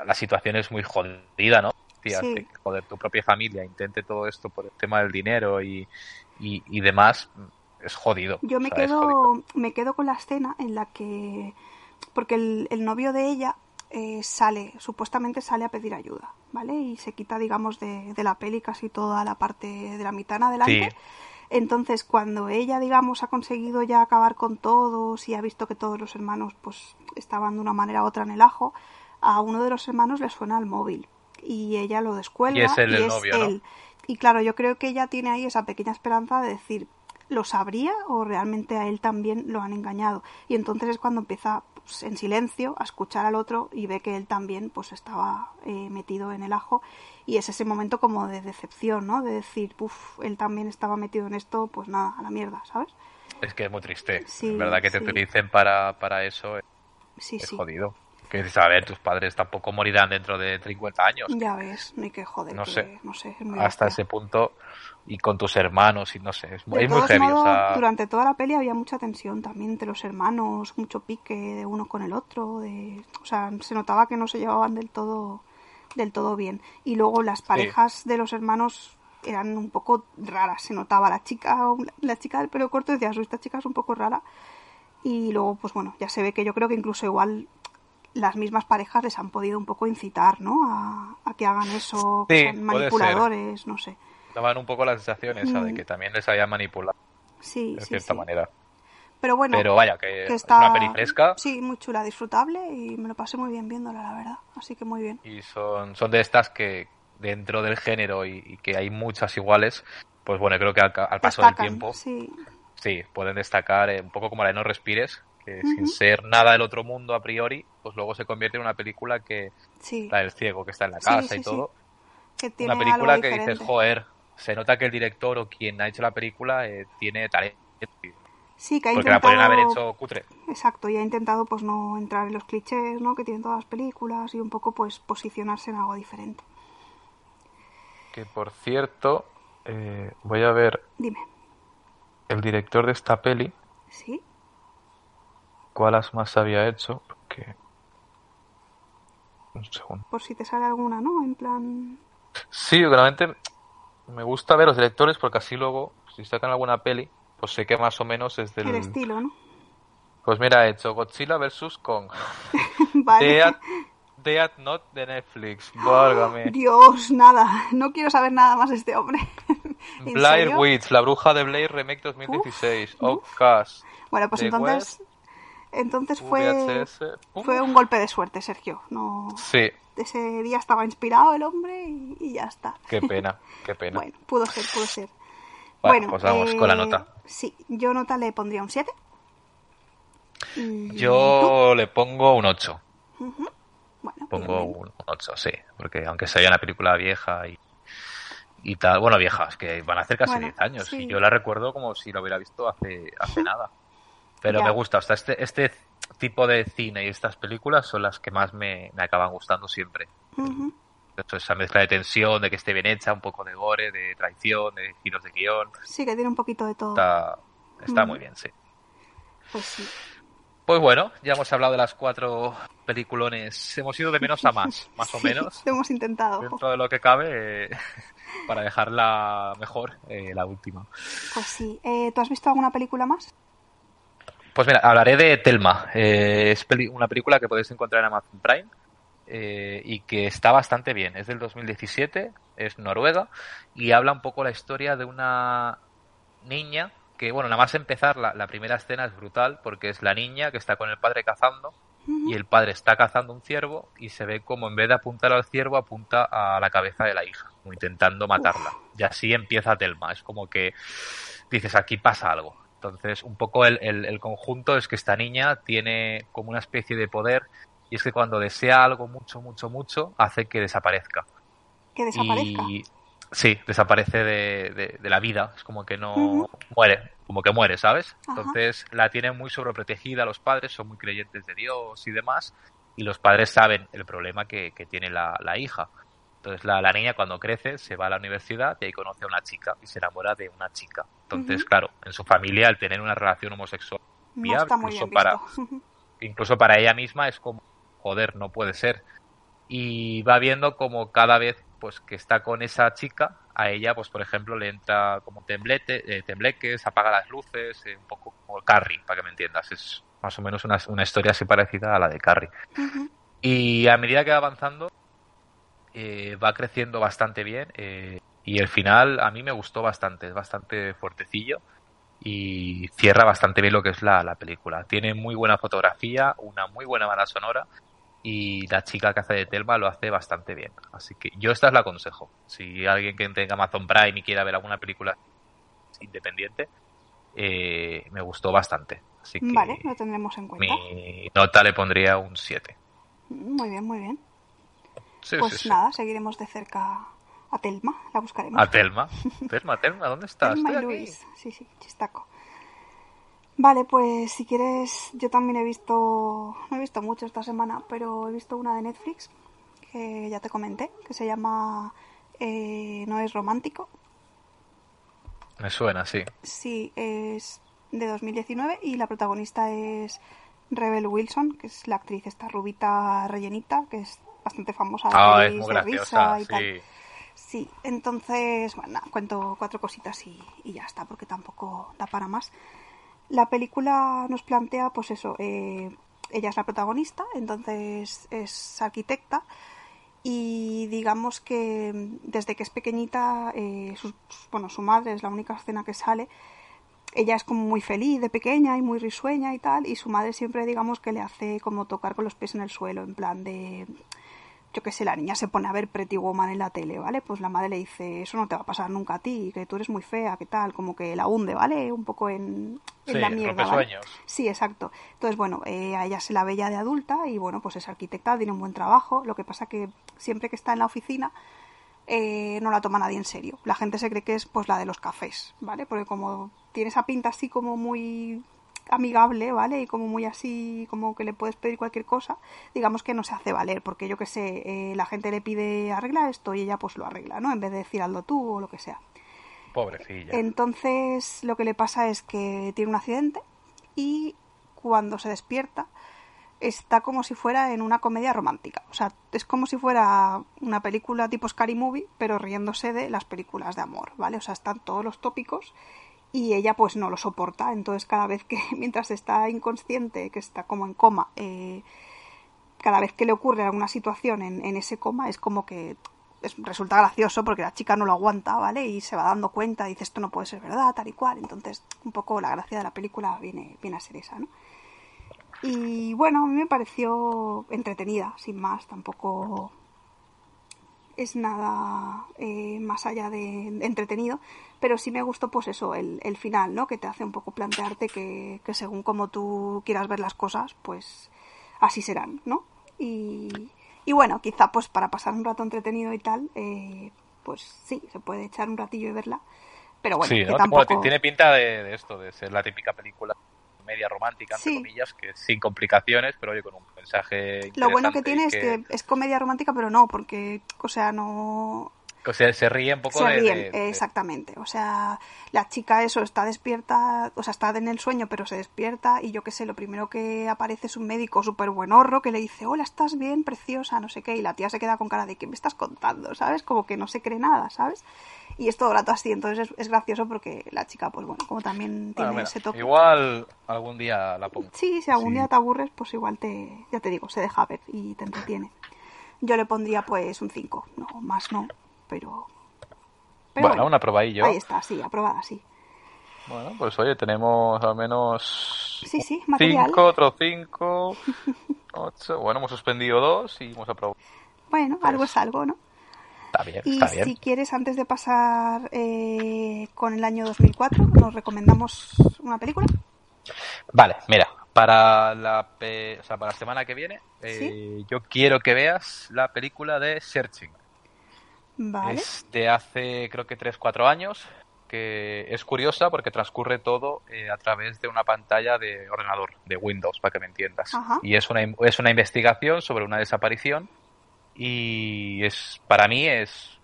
la, situación es muy jodida, ¿no? Sí. joder, tu propia familia intente todo esto por el tema del dinero y, y, demás, es jodido. Yo me quedo, me quedo con la escena en la que, porque el, el novio de ella eh, sale, supuestamente sale a pedir ayuda, ¿vale? Y se quita, digamos, de, de la peli casi toda la parte de la mitad en adelante. Sí entonces, cuando ella, digamos, ha conseguido ya acabar con todos y ha visto que todos los hermanos pues estaban de una manera u otra en el ajo, a uno de los hermanos le suena el móvil y ella lo descuelga y es, él, el novio, Y claro, yo creo que ella tiene ahí esa pequeña esperanza de decir, ¿lo sabría o realmente a él también lo han engañado? Y entonces es cuando empieza pues, en silencio a escuchar al otro y ve que él también pues estaba eh, metido en el ajo y es ese momento como de decepción, ¿no? De decir, uff, él también estaba metido en esto, pues nada, a la mierda, ¿sabes? Es que es muy triste. Sí, verdad que te utilicen para, para eso es jodido. Que dices, a ver, tus padres tampoco morirán dentro de 50 años. Ya ves, ni que joder. No sé, no sé hasta ese punto y con tus hermanos y no sé, es, muy heavy. Durante toda la peli había mucha tensión también entre los hermanos, mucho pique de uno con el otro, de, o sea, se notaba que no se llevaban del todo del todo bien. Y luego las parejas de los hermanos eran un poco raras, se notaba la chica, la chica del pelo corto decía, esta chica es un poco rara. Y luego, pues bueno, ya se ve que yo creo que incluso igual las mismas parejas les han podido un poco incitar, ¿no? A, que hagan eso, que sean manipuladores, no sé. Daban un poco la sensación esa de mm. que también les había manipulado. Sí, de cierta manera. Pero bueno, Pero vaya, que, está, es una peli fresca. Sí, muy chula, disfrutable y me lo pasé muy bien viéndola, la verdad. Así que muy bien. Y son, son de estas que dentro del género y, que hay muchas iguales, pues bueno, creo que al, paso del tiempo sí. sí pueden destacar eh, un poco como la de No Respires, que sin ser nada del otro mundo a priori, pues luego se convierte en una película que la del ciego que está en la casa y todo. una película que dices, joder, se nota que el director o quien ha hecho la película eh, tiene talento. Sí, que ha Porque intentado... la haber hecho cutre. Exacto, y ha intentado pues no entrar en los clichés, ¿no? Que tienen todas las películas y un poco pues posicionarse en algo diferente. Que por cierto, eh, voy a ver. Dime. El director de esta peli. Sí cuáles más había hecho, porque... Un segundo. Por si te sale alguna, ¿no? En plan... Sí, realmente me gusta ver los directores porque así luego, si sacan alguna peli, pues sé que más o menos es del... El estilo, ¿no? Pues mira, he hecho Godzilla vs. Kong. [laughs] vale. Dead, Not de Netflix. Válgame. Dios, nada. No quiero saber nada más de este hombre. [laughs] Blair Witch, La Bruja de Blair Remake 2016. Outcast. Bueno, pues entonces... Entonces fue, fue un golpe de suerte, Sergio. No, sí. Ese día estaba inspirado el hombre y, ya está. Qué pena, [laughs] qué pena. bueno, pudo ser, pudo ser. Bueno, pues vamos con la nota. Eh, sí, yo nota le pondría un 7. Yo le pongo un 8. Bueno, pongo un 8, sí. Porque aunque sea una película vieja y, y tal, bueno, viejas, que van a hacer casi 10 años. Y yo la recuerdo como si lo hubiera visto hace, hace nada. Pero me gusta, o sea, este, este tipo de cine y estas películas son las que más me, acaban gustando siempre. Esa mezcla de tensión, de que esté bien hecha, un poco de gore, de traición, de giros de guion. Sí, que tiene un poquito de todo. Está, está muy bien, sí. Pues sí. Pues bueno, ya hemos hablado de las cuatro peliculones. Hemos ido de menos a más, [laughs] más o menos. Lo hemos intentado. Dentro de lo que cabe, eh, [laughs] para dejarla mejor, eh, la última. Pues sí. Eh, ¿Tú has visto alguna película más? Pues mira, hablaré de Telma. Eh, es una película que podéis encontrar en Amazon Prime eh, y que está bastante bien. Es del 2017, es noruega y habla un poco la historia de una niña que, bueno, nada más empezar, la, primera escena es brutal porque es la niña que está con el padre cazando y el padre está cazando un ciervo y se ve como en vez de apuntar al ciervo apunta a la cabeza de la hija, como intentando matarla. Y así empieza Telma. Es como que dices, aquí pasa algo entonces, un poco el, el, conjunto es que esta niña tiene como una especie de poder y es que cuando desea algo mucho, mucho, mucho, hace que desaparezca. ¿Que desaparezca? Y, sí, desaparece de, de, la vida. Es como que no muere, como que muere, ¿sabes? Entonces la tiene muy sobreprotegida los padres, son muy creyentes de Dios y demás, y los padres saben el problema que, que tiene la, la hija. Entonces la, niña cuando crece se va a la universidad y ahí conoce a una chica y se enamora de una chica. Entonces, claro, en su familia al tener una relación homosexual incluso para [laughs] incluso para ella misma es como joder, no puede ser. Y va viendo como cada vez pues que está con esa chica, a ella pues por ejemplo le entra como temblete, eh, tembleques, apaga las luces, eh, un poco como Carrie, para que me entiendas, es más o menos una, una historia así parecida a la de Carrie. Y a medida que va avanzando, eh, va creciendo bastante bien eh, y el final a mí me gustó bastante, es bastante fuertecillo y cierra bastante bien lo que es la, la película. Tiene muy buena fotografía, una muy buena banda sonora y la chica que hace de Telma lo hace bastante bien. Así que yo esta es la aconsejo. Si alguien que tenga Amazon Prime y quiera ver alguna película independiente, eh, me gustó bastante. Así que vale, lo tendremos en cuenta. Mi nota le pondría un 7. Muy bien, muy bien pues nada, seguiremos de cerca a Telma, la buscaremos. A Telma. Telma, Telma, ¿dónde estás? Telma y Luis. Sí, sí, chistaco. Vale, pues si quieres, yo también he visto, no he visto mucho esta semana, pero he visto una de Netflix que ya te comenté, que se llama eh, No es romántico. Me suena, sí. Sí, es de 2019 y la protagonista es Rebel Wilson, que es la actriz esta rubita rellenita, que es bastante famosa ah, es muy graciosa, y sí. Sí, entonces, bueno, cuento cuatro cositas y, y, ya está, porque tampoco da para más. La película nos plantea, pues eso, eh, ella es la protagonista, entonces es arquitecta y digamos que desde que es pequeñita, eh, su, bueno, su madre es la única escena que sale, ella es como muy feliz de pequeña y muy risueña y tal, y su madre siempre digamos que le hace como tocar con los pies en el suelo, en plan de yo qué sé, la niña se pone a ver Pretty Woman en la tele, ¿vale? Pues la madre le dice, eso no te va a pasar nunca a ti, que tú eres muy fea, ¿qué tal? Como que la hunde, ¿vale? Un poco en, la mierda, sueños. Sí, exacto. Entonces, bueno, eh, a ella se la ve ya de adulta y, bueno, pues es arquitecta, tiene un buen trabajo. Lo que pasa que siempre que está en la oficina eh, no la toma nadie en serio. La gente se cree que es, pues, la de los cafés, ¿vale? Porque como tiene esa pinta así como muy amigable, ¿vale? Y como muy así, como que le puedes pedir cualquier cosa, digamos que no se hace valer, porque yo que sé, eh, la gente le pide arregla esto y ella pues lo arregla, ¿no? En vez de decir algo tú o lo que sea. Pobrecilla. Entonces lo que le pasa es que tiene un accidente y cuando se despierta está como si fuera en una comedia romántica. O sea, es como si fuera una película tipo Scary Movie, pero riéndose de las películas de amor, ¿vale? O sea, están todos los tópicos y ella pues no lo soporta. Entonces cada vez que, [laughs] mientras está inconsciente, que está como en coma, eh, cada vez que le ocurre alguna situación en, en ese coma es como que resulta gracioso porque la chica no lo aguanta, ¿vale? Y se va dando cuenta, dice esto no puede ser verdad, tal y cual. Entonces un poco la gracia de la película viene, viene a ser esa, ¿no? Y bueno, a mí me pareció entretenida, sin más, tampoco es nada eh, más allá de entretenido, pero sí me gustó pues eso, el, el final, ¿no? Que te hace un poco plantearte que, que, según como tú quieras ver las cosas, pues así serán, ¿no? Y, y bueno, quizá pues para pasar un rato entretenido y tal, eh, pues sí, se puede echar un ratillo y verla, pero bueno, sí, tampoco... tiene pinta de, de esto, de ser la típica película media romántica, entre comillas, que sin complicaciones, pero oye, con un mensaje. Lo bueno que tiene es que es comedia romántica, pero no, porque, o sea, no. O sea, se ríe un poco se de, ríen, exactamente. O sea, la chica eso está despierta, o sea, está en el sueño, pero se despierta y yo qué sé, lo primero que aparece es un médico súper buenorro que le dice, hola, estás bien, preciosa, no sé qué, y la tía se queda con cara de, ¿qué me estás contando? ¿Sabes? Como que no se cree nada, ¿sabes? Y es todo el rato así, entonces es, gracioso porque la chica, pues bueno, como también tiene ese toque. Igual algún día la pongo. Sí, si algún día te aburres, pues igual te, ya te digo, se deja ver y te entretiene. Yo le pondría pues un 5, no, más no, pero... bueno, una probadillo. Ahí está, sí, aprobada, sí. Bueno, pues oye, tenemos al menos sí, sí, material. cinco, otro cinco, [laughs] ocho. Bueno, hemos suspendido dos y hemos aprobado. Bueno, algo es algo, ¿no? Está bien, y está bien. si quieres, antes de pasar eh, con el año 2004, nos recomendamos una película. Vale, mira, para la, o sea, para la semana que viene, eh, yo quiero que veas la película de Searching. Vale. Es de hace, creo que 3-4 años, que es curiosa porque transcurre todo eh, a través de una pantalla de ordenador, de Windows, para que me entiendas. Ajá. Y es una, es una investigación sobre una desaparición y es para mí es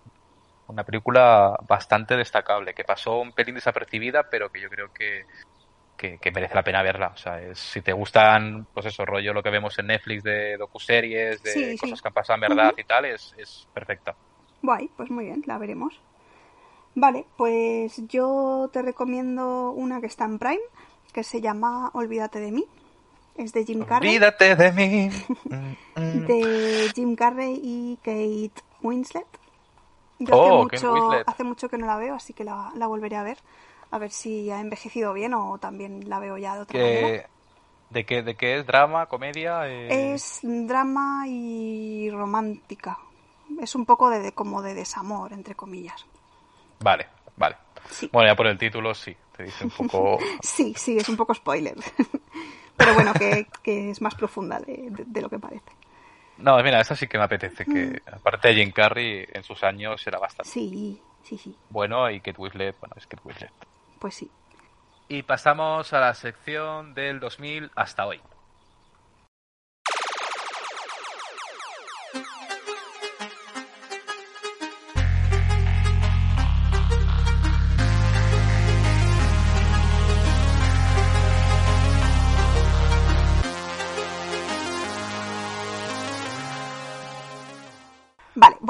una película bastante destacable, que pasó un pelín desapercibida, pero que yo creo que, que, merece la pena verla. O sea, es, si te gustan, pues eso, rollo lo que vemos en Netflix de docuseries, de Sí, cosas sí. que han pasado en verdad y tal, es, es perfecta. Guay, pues muy bien, la veremos. Vale, pues yo te recomiendo una que está en Prime, que se llama Olvídate de mí. Es de Jim Carrey. Olvídate de mí. [laughs] De Jim Carrey y Kate Winslet. Yo Oh, hace, mucho, Winslet. hace mucho que no la veo, así que la, la volveré a ver. A ver si ha envejecido bien o también la veo ya de otra manera. ¿de, qué, ¿De qué es? ¿Drama? ¿Comedia? Eh, Es drama y romántica. Es un poco de, de- como de desamor, entre comillas. Vale, vale. Sí. Bueno, ya por el título sí, te dice un poco... [laughs] Sí, sí, es un poco spoiler. [laughs] Pero bueno, que, que es más profunda de, de- de lo que parece. No, mira, esa sí que me apetece, Mm. que aparte de Jim Carrey, en sus años era bastante Sí, sí, sí, bueno y Kate Winslet, bueno, es Kate Winslet. pues sí. Y pasamos a la sección del 2000 hasta hoy.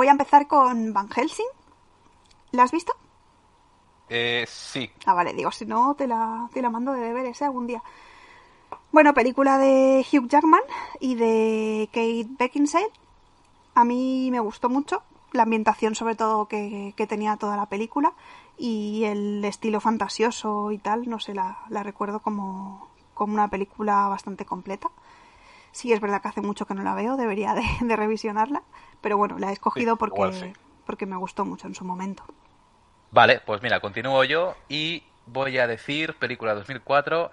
Voy a empezar con Van Helsing. ¿La has visto? Eh, sí. Ah, vale, digo, si no, te la, te la mando de deberes ¿eh? algún día. Bueno, película de Hugh Jackman y de Kate Beckinsale. A mí me gustó mucho la ambientación, sobre todo, que, tenía toda la película y el estilo fantasioso y tal. No sé, la, recuerdo como, como una película bastante completa. Sí, es verdad que hace mucho que no la veo, debería de, revisionarla, pero bueno, la he escogido porque, porque me gustó mucho en su momento. Vale, pues mira, continúo yo y voy a decir película 2004,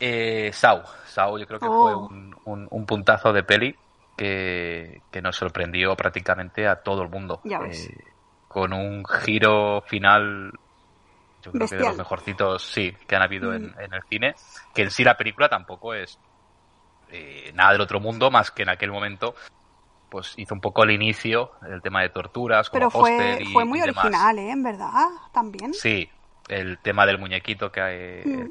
eh, Sau. Sau yo creo que fue oh. un, puntazo de peli que, nos sorprendió prácticamente a todo el mundo. Eh, con un giro final, yo creo que de los mejorcitos, sí, que han habido en, en, el cine. Que en sí la película tampoco es eh, nada del otro mundo, más que en aquel momento pues hizo un poco el inicio el tema de torturas como Pero fue, fue muy original, ¿eh? En verdad, también. Sí, el tema del muñequito que hay, mm.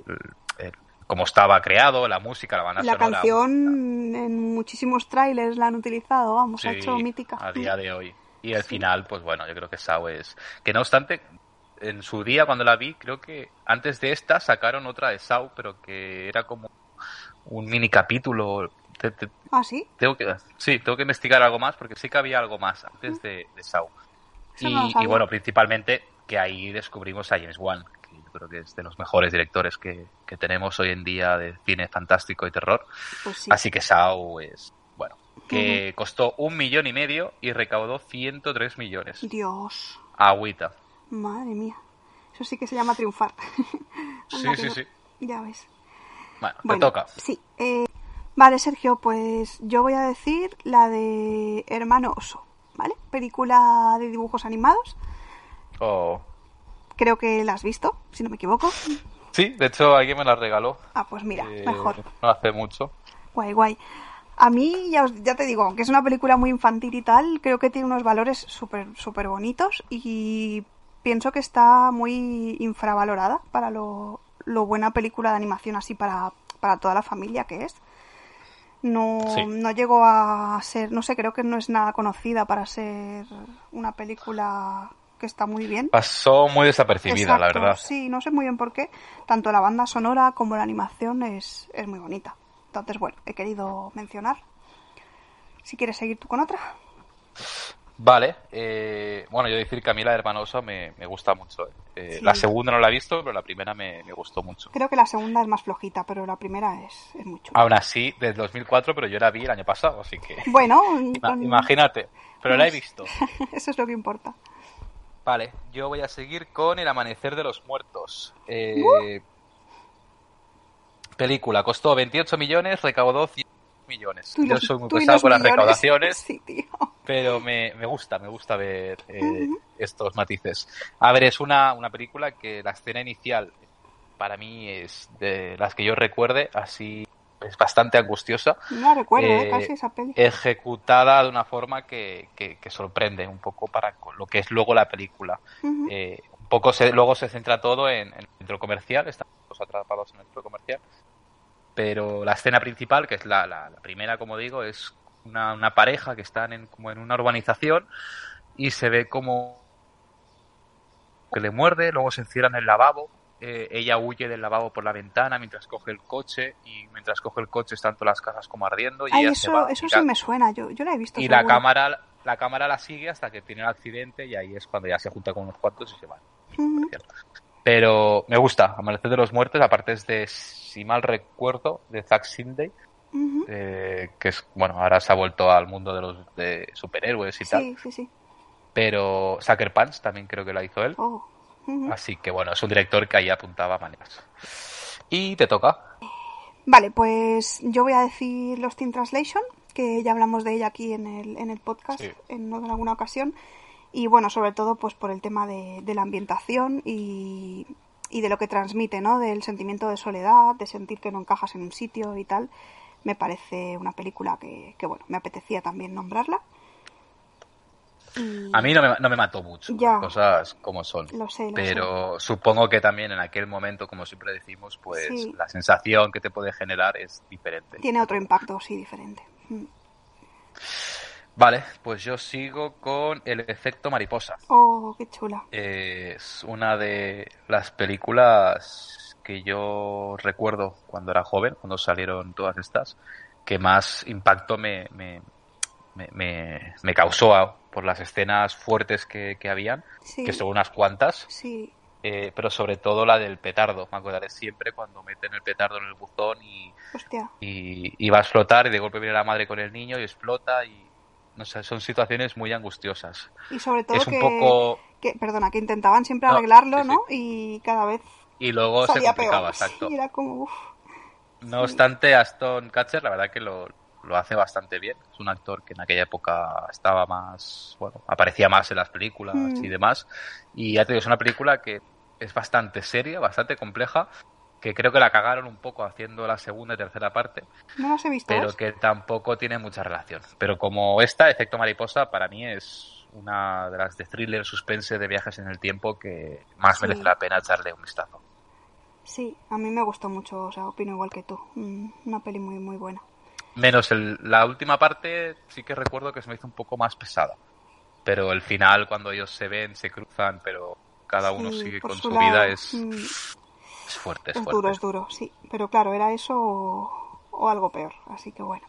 como estaba creado, la música, la banda la canción en muchísimos trailers la han utilizado, vamos, ha hecho mítica. A día de hoy. Y el final, pues bueno, yo creo que Sao es... Que no obstante, en su día cuando la vi, creo que antes de esta sacaron otra de Sao, pero que era como un mini capítulo ¿Ah, sí? Tengo que, sí, tengo que investigar algo más porque sí que había algo más antes de, de Saw. Y, bueno, principalmente que ahí descubrimos a James Wan, que yo creo que es de los mejores directores que, tenemos hoy en día de cine fantástico y terror. Pues Así que Saw es, bueno, que costó un millón y medio y recaudó 103 millones. Dios. Agüita. Madre mía. Eso sí que se llama triunfar. [laughs] sí, sí, sí. Ya ves. Bueno, te toca. Sí. Eh, Vale, Sergio, pues yo voy a decir la de Hermano Oso, ¿vale? Película de dibujos animados. Oh. Creo que la has visto, si no me equivoco. Sí, de hecho alguien me la regaló. Ah, pues mira, eh, mejor. No hace mucho. Guay, guay. A mí, ya, ya te digo, aunque es una película muy infantil y tal, creo que tiene unos valores súper, súper bonitos y pienso que está muy infravalorada para lo, lo buena película de animación así para, para toda la familia que es. No, no llegó a ser, no sé, creo que no es nada conocida para ser una película que está muy bien. Pasó muy desapercibida, la verdad. Sí, no sé muy bien por qué. Tanto la banda sonora como la animación es, es muy bonita. Entonces, bueno, he querido mencionar. Si quieres seguir tú con otra. Vale, eh, bueno, yo decir que a mí la Hermanosa me, me gusta mucho. Eh. Eh, la segunda no la he visto, pero la primera me, gustó mucho. Creo que la segunda es más flojita, pero la primera es, es mucho. Aún así, desde 2004, pero yo la vi el año pasado, así que... [laughs] Bueno, imagínate, pero la he [laughs] visto. Eso es lo que importa. Vale, yo voy a seguir con El Amanecer de los Muertos. Uh. Película, costó 28 millones, recaudó 100 millones. Yo soy muy pesado con las recaudaciones, pero me, me, gusta, me gusta ver eh, estos matices. A ver, es una, una película que la escena inicial para mí es de las que yo recuerde, así es bastante angustiosa. No recuerdo, eh, casi esa película. Ejecutada de una forma que, que, sorprende un poco para lo que es luego la película. Eh, un poco se, luego se centra todo en, el centro comercial, estamos atrapados en el centro comercial, pero la escena principal, que es la, la, primera, como digo, es una, una, pareja que están en, como en una urbanización y se ve como que le muerde, luego se encierra en el lavabo, eh, ella huye del lavabo por la ventana mientras coge el coche y mientras coge el coche están todas las casas como ardiendo y Ay, eso, eso sí me suena, yo, yo la he visto. Y la cámara, la cámara la sigue hasta que tiene el accidente y ahí es cuando ya se junta con unos cuantos y se van. Pero me gusta, Amanecer de los Muertos, aparte es de si mal recuerdo, de Zack Sindey, eh, que es, bueno, ahora se ha vuelto al mundo de los de superhéroes y tal. Sí, sí. Pero Sucker Punch también creo que la hizo él. Oh, Así que bueno, es un director que ahí apuntaba maneras. Y te toca. Vale, pues yo voy a decir Lost in Translation, que ya hablamos de ella aquí en el, en el podcast en, alguna ocasión. Y bueno, sobre todo pues por el tema de, de la ambientación y, y de lo que transmite, ¿no? Del sentimiento de soledad, de sentir que no encajas en un sitio y tal. Me parece una película que, que bueno, me apetecía también nombrarla. A mí no me, no me mató mucho, cosas como son. pero supongo que también en aquel momento, como siempre decimos, pues la sensación que te puede generar es diferente. Tiene otro impacto, sí, diferente. Mm. Vale, pues yo sigo con El efecto mariposa. Oh, qué chula. es una de las películas que yo recuerdo cuando era joven, cuando salieron todas estas, que más impacto me, me, me, me causó por las escenas fuertes que, que habían, que son unas cuantas. Sí. Eh, pero sobre todo la del petardo. Me acordaré siempre cuando meten el petardo en el buzón y, y, va a explotar y de golpe viene la madre con el niño y explota y no sé, son situaciones muy angustiosas. Y sobre todo que, poco... que, perdona, que intentaban siempre arreglarlo, ¿no? Y cada vez y luego se complicaba, [laughs] exacto. era como, No obstante, Aston Catcher, la verdad que lo, lo hace bastante bien. Es un actor que en aquella época estaba más, bueno, aparecía más en las películas mm. y demás. Y ya te digo, es una película que es bastante seria, bastante compleja, que creo que la cagaron un poco haciendo la segunda y tercera parte. No las he visto. Pero que tampoco tiene mucha relación. Pero como esta, Efecto Mariposa, para mí es una de las de thriller suspense de viajes en el tiempo que más merece la pena echarle un vistazo. Sí, a mí me gustó mucho, o sea, opino igual que tú. Mm, una peli muy, muy buena. Menos el, la última parte, sí que recuerdo que se me hizo un poco más pesada. Pero el final, cuando ellos se ven, se cruzan, pero cada uno sigue con su, vida, es, mm. Es fuerte. Es, duro, es duro, sí. Pero claro, era eso o, algo peor. Así que bueno.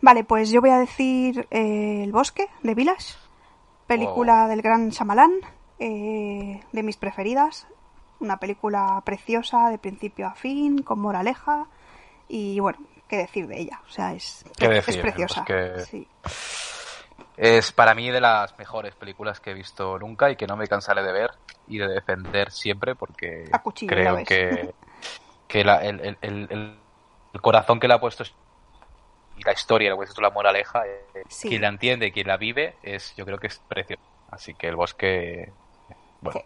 Vale, pues yo voy a decir eh, El Bosque de Village, película oh. del gran Shyamalan, eh, de mis preferidas. Una película preciosa de principio a fin, con moraleja. Y bueno, qué decir de ella. O sea, es, es preciosa. Es para mí de las mejores películas que he visto nunca y que no me cansaré de ver y de defender siempre porque creo que, que el, el, corazón que le ha puesto y la historia, lo que es la moraleja, eh, quien la entiende, quien la vive, es yo creo que es precioso. Así que el bosque bueno,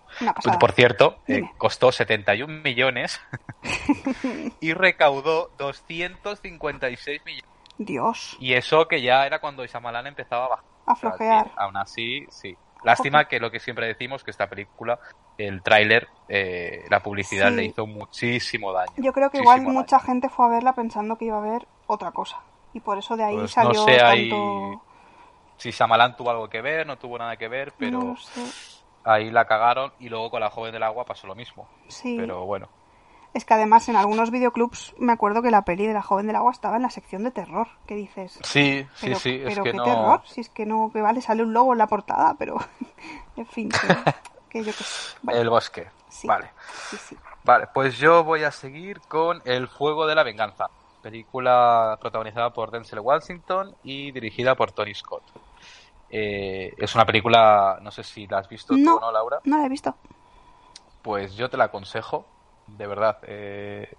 por cierto, eh, costó 71 millones [laughs] y recaudó 256 millones. Dios. Y eso que ya era cuando Isamalan empezaba a bajar. A flojear. aún así, sí. Lástima que lo que siempre decimos, que esta película, el tráiler, eh, la publicidad le hizo muchísimo daño. Yo creo que igual mucha gente fue a verla pensando que iba a ver otra cosa. Y por eso de ahí pues salió no sé, tanto... Si Samalan tuvo algo que ver, no tuvo nada que ver, pero ahí la cagaron y luego con la joven del agua pasó lo mismo. Sí. Pero bueno. Es que además en algunos videoclubs me acuerdo que la peli de la joven del agua estaba en la sección de terror. ¿Qué dices? Sí, sí, sí. Pero qué terror, si es que no, que vale, sale un lobo en la portada, pero [laughs] en fin, que, [laughs] yo que sé. El bosque. Vale. Sí, sí. Vale, pues yo voy a seguir con El fuego de la venganza, película protagonizada por Denzel Washington y dirigida por Tony Scott. Eh, es una película, no sé si la has visto tú o no, Laura. No la he visto. Pues yo te la aconsejo, de verdad. Eh,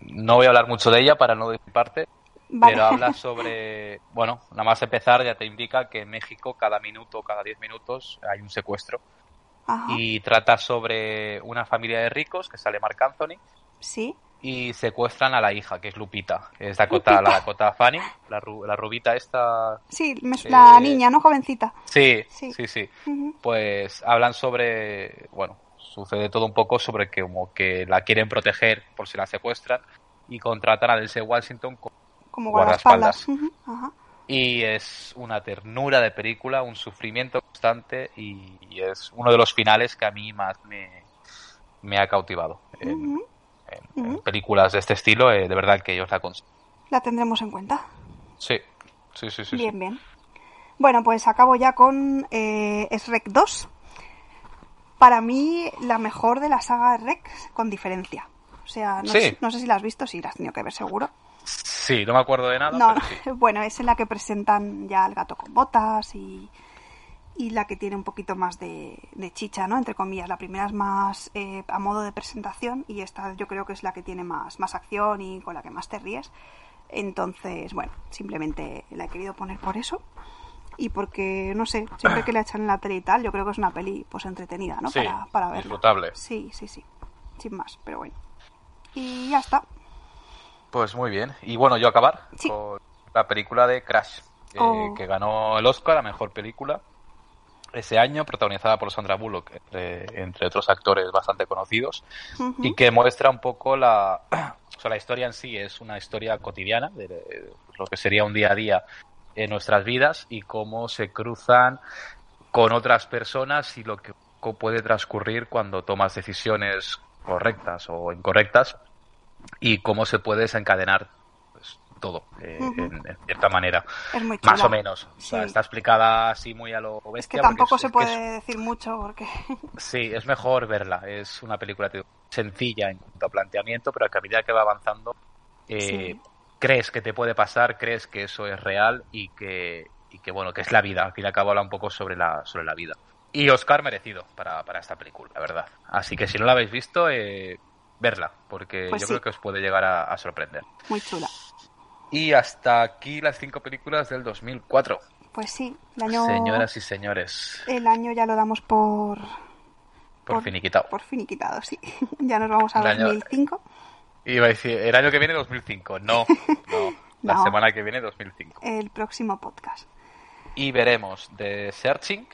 no voy a hablar mucho de ella para no parte pero habla sobre, [laughs] bueno, nada más empezar ya te indica que en México cada minuto, cada 10 minutos hay un secuestro. Y trata sobre una familia de ricos que sale Mark Anthony. Sí y secuestran a la hija, que es Lupita. Es Dakota, la Dakota Fanny, la, la rubita esta. Sí, la niña, ¿no? Jovencita. Sí, sí, sí. Pues hablan sobre, bueno, sucede todo un poco sobre que como que la quieren proteger por si la secuestran y contratan a Denzel Washington como, guardaespaldas. Y es una ternura de película, un sufrimiento constante y, es uno de los finales que a mí más me, me ha cautivado en, películas de este estilo, eh, de verdad que yo la consigo. La tendremos en cuenta. Sí, sí, sí, sí. Bien, bien. Bueno, pues acabo ya con eh, Shrek 2. Para mí, la mejor de la saga Shrek, con diferencia. O sea, no, sé, no sé si la has visto, sí, la has tenido que ver seguro. Sí, no me acuerdo de nada. No, [laughs] bueno, es en la que presentan ya al gato con botas y, y la que tiene un poquito más de, chicha, ¿no? Entre comillas. La primera es más eh, a modo de presentación y esta yo creo que es la que tiene más, más acción y con la que más te ríes. Entonces, bueno, simplemente la he querido poner por eso. Y porque, no sé, siempre que la echan en la tele y tal, yo creo que es una peli pues entretenida, ¿no? para, para verla. Disfrutable. Sí, sí, sí. sin más, pero bueno. Y ya está. Pues muy bien. Y bueno, yo acabar con la película de Crash, que, oh. ganó el Oscar a Mejor Película ese año, protagonizada por Sandra Bullock, entre, otros actores bastante conocidos, y que muestra un poco la, [clears throat] o sea, la historia en sí, es una historia cotidiana de, lo que sería un día a día en nuestras vidas y cómo se cruzan con otras personas y lo que puede transcurrir cuando tomas decisiones correctas o incorrectas y cómo se puede desencadenar pues, todo eh, en, cierta manera. Más o menos. Está explicada así muy a lo bestia es que tampoco se puede decir mucho porque [laughs] sí es mejor verla. Es una película sencilla en cuanto a planteamiento pero que a medida que va avanzando eh, crees que te puede pasar crees que eso es real y que y que bueno que es la vida al fin y al cabo habla un poco sobre la sobre la vida y Oscar merecido para, para esta película la verdad así que si no la habéis visto eh, verla, porque pues yo creo que os puede llegar a, sorprender. Muy chula. Y hasta aquí las cinco películas del 2004. Pues sí, el año... Señoras y señores. El año ya lo damos por... Por, finiquitado. Por finiquitado, sí. [laughs] ya nos vamos a 2005. Iba a decir, el año que viene 2005. No, no. [laughs] La semana que viene 2005. El próximo podcast. Y veremos The Searching,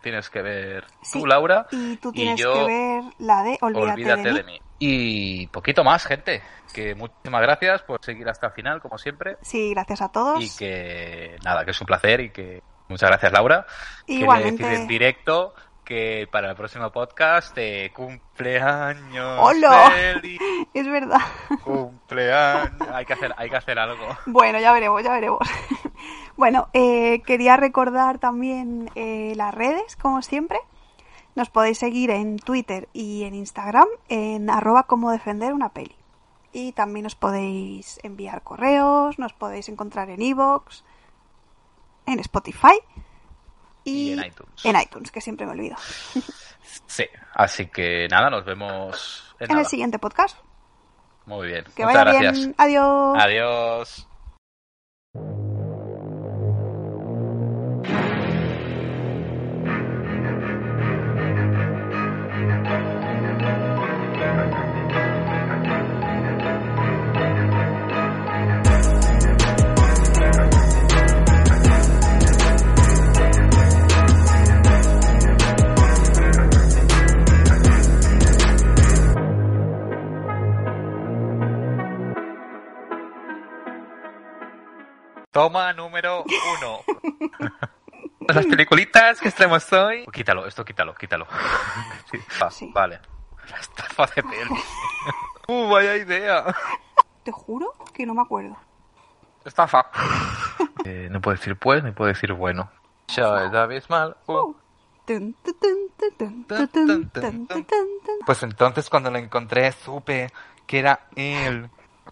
tienes que ver tú, Laura. Y tú tienes que ver la de Olvídate, de, mí. Y poquito más, gente. Que muchísimas gracias por seguir hasta el final, como siempre. Sí, gracias a todos. Y que nada, que es un placer y que muchas gracias, Laura. Igualmente. decir en directo que para el próximo podcast de cumpleaños. ¡Hola! [laughs] Es verdad. Cumpleaños. Hay que hacer, hay que hacer algo. Bueno, ya veremos, ya veremos. [laughs] Bueno, eh, quería recordar también eh, las redes, como siempre. Nos podéis seguir en Twitter y en Instagram en arroba como defender una peli. Y también os podéis enviar correos, nos podéis encontrar en iVoox, en Spotify y, en iTunes. En iTunes, que siempre me olvido. [laughs] Sí, así que nada, nos vemos en, el siguiente podcast. Muy bien. Que vaya bien. Adiós. Adiós. Toma número uno. [laughs] Las peliculitas que estamos hoy. Quítalo, esto quítalo, quítalo. [laughs] Sí. Vale. La estafa de peli. [laughs] uh, vaya idea. Te juro que no me acuerdo. Estafa. eh, no puedo decir pues, ni puedo decir bueno. Ya abismal. Uh. Pues entonces cuando lo encontré supe que era él.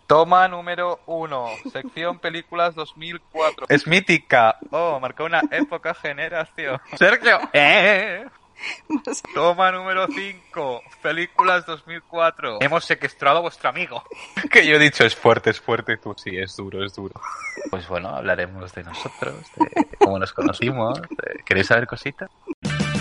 Toma número uno, sección películas 2004. Es mítica. Oh, marcó una época generación. [laughs] Sergio. ¿Eh? [laughs] Toma número 5, películas 2004. Hemos secuestrado a vuestro amigo. [laughs] Que yo he dicho es fuerte, es fuerte. Tú sí, es duro, es duro. Pues bueno, hablaremos de nosotros, de cómo nos conocimos. ¿Queréis saber cositas?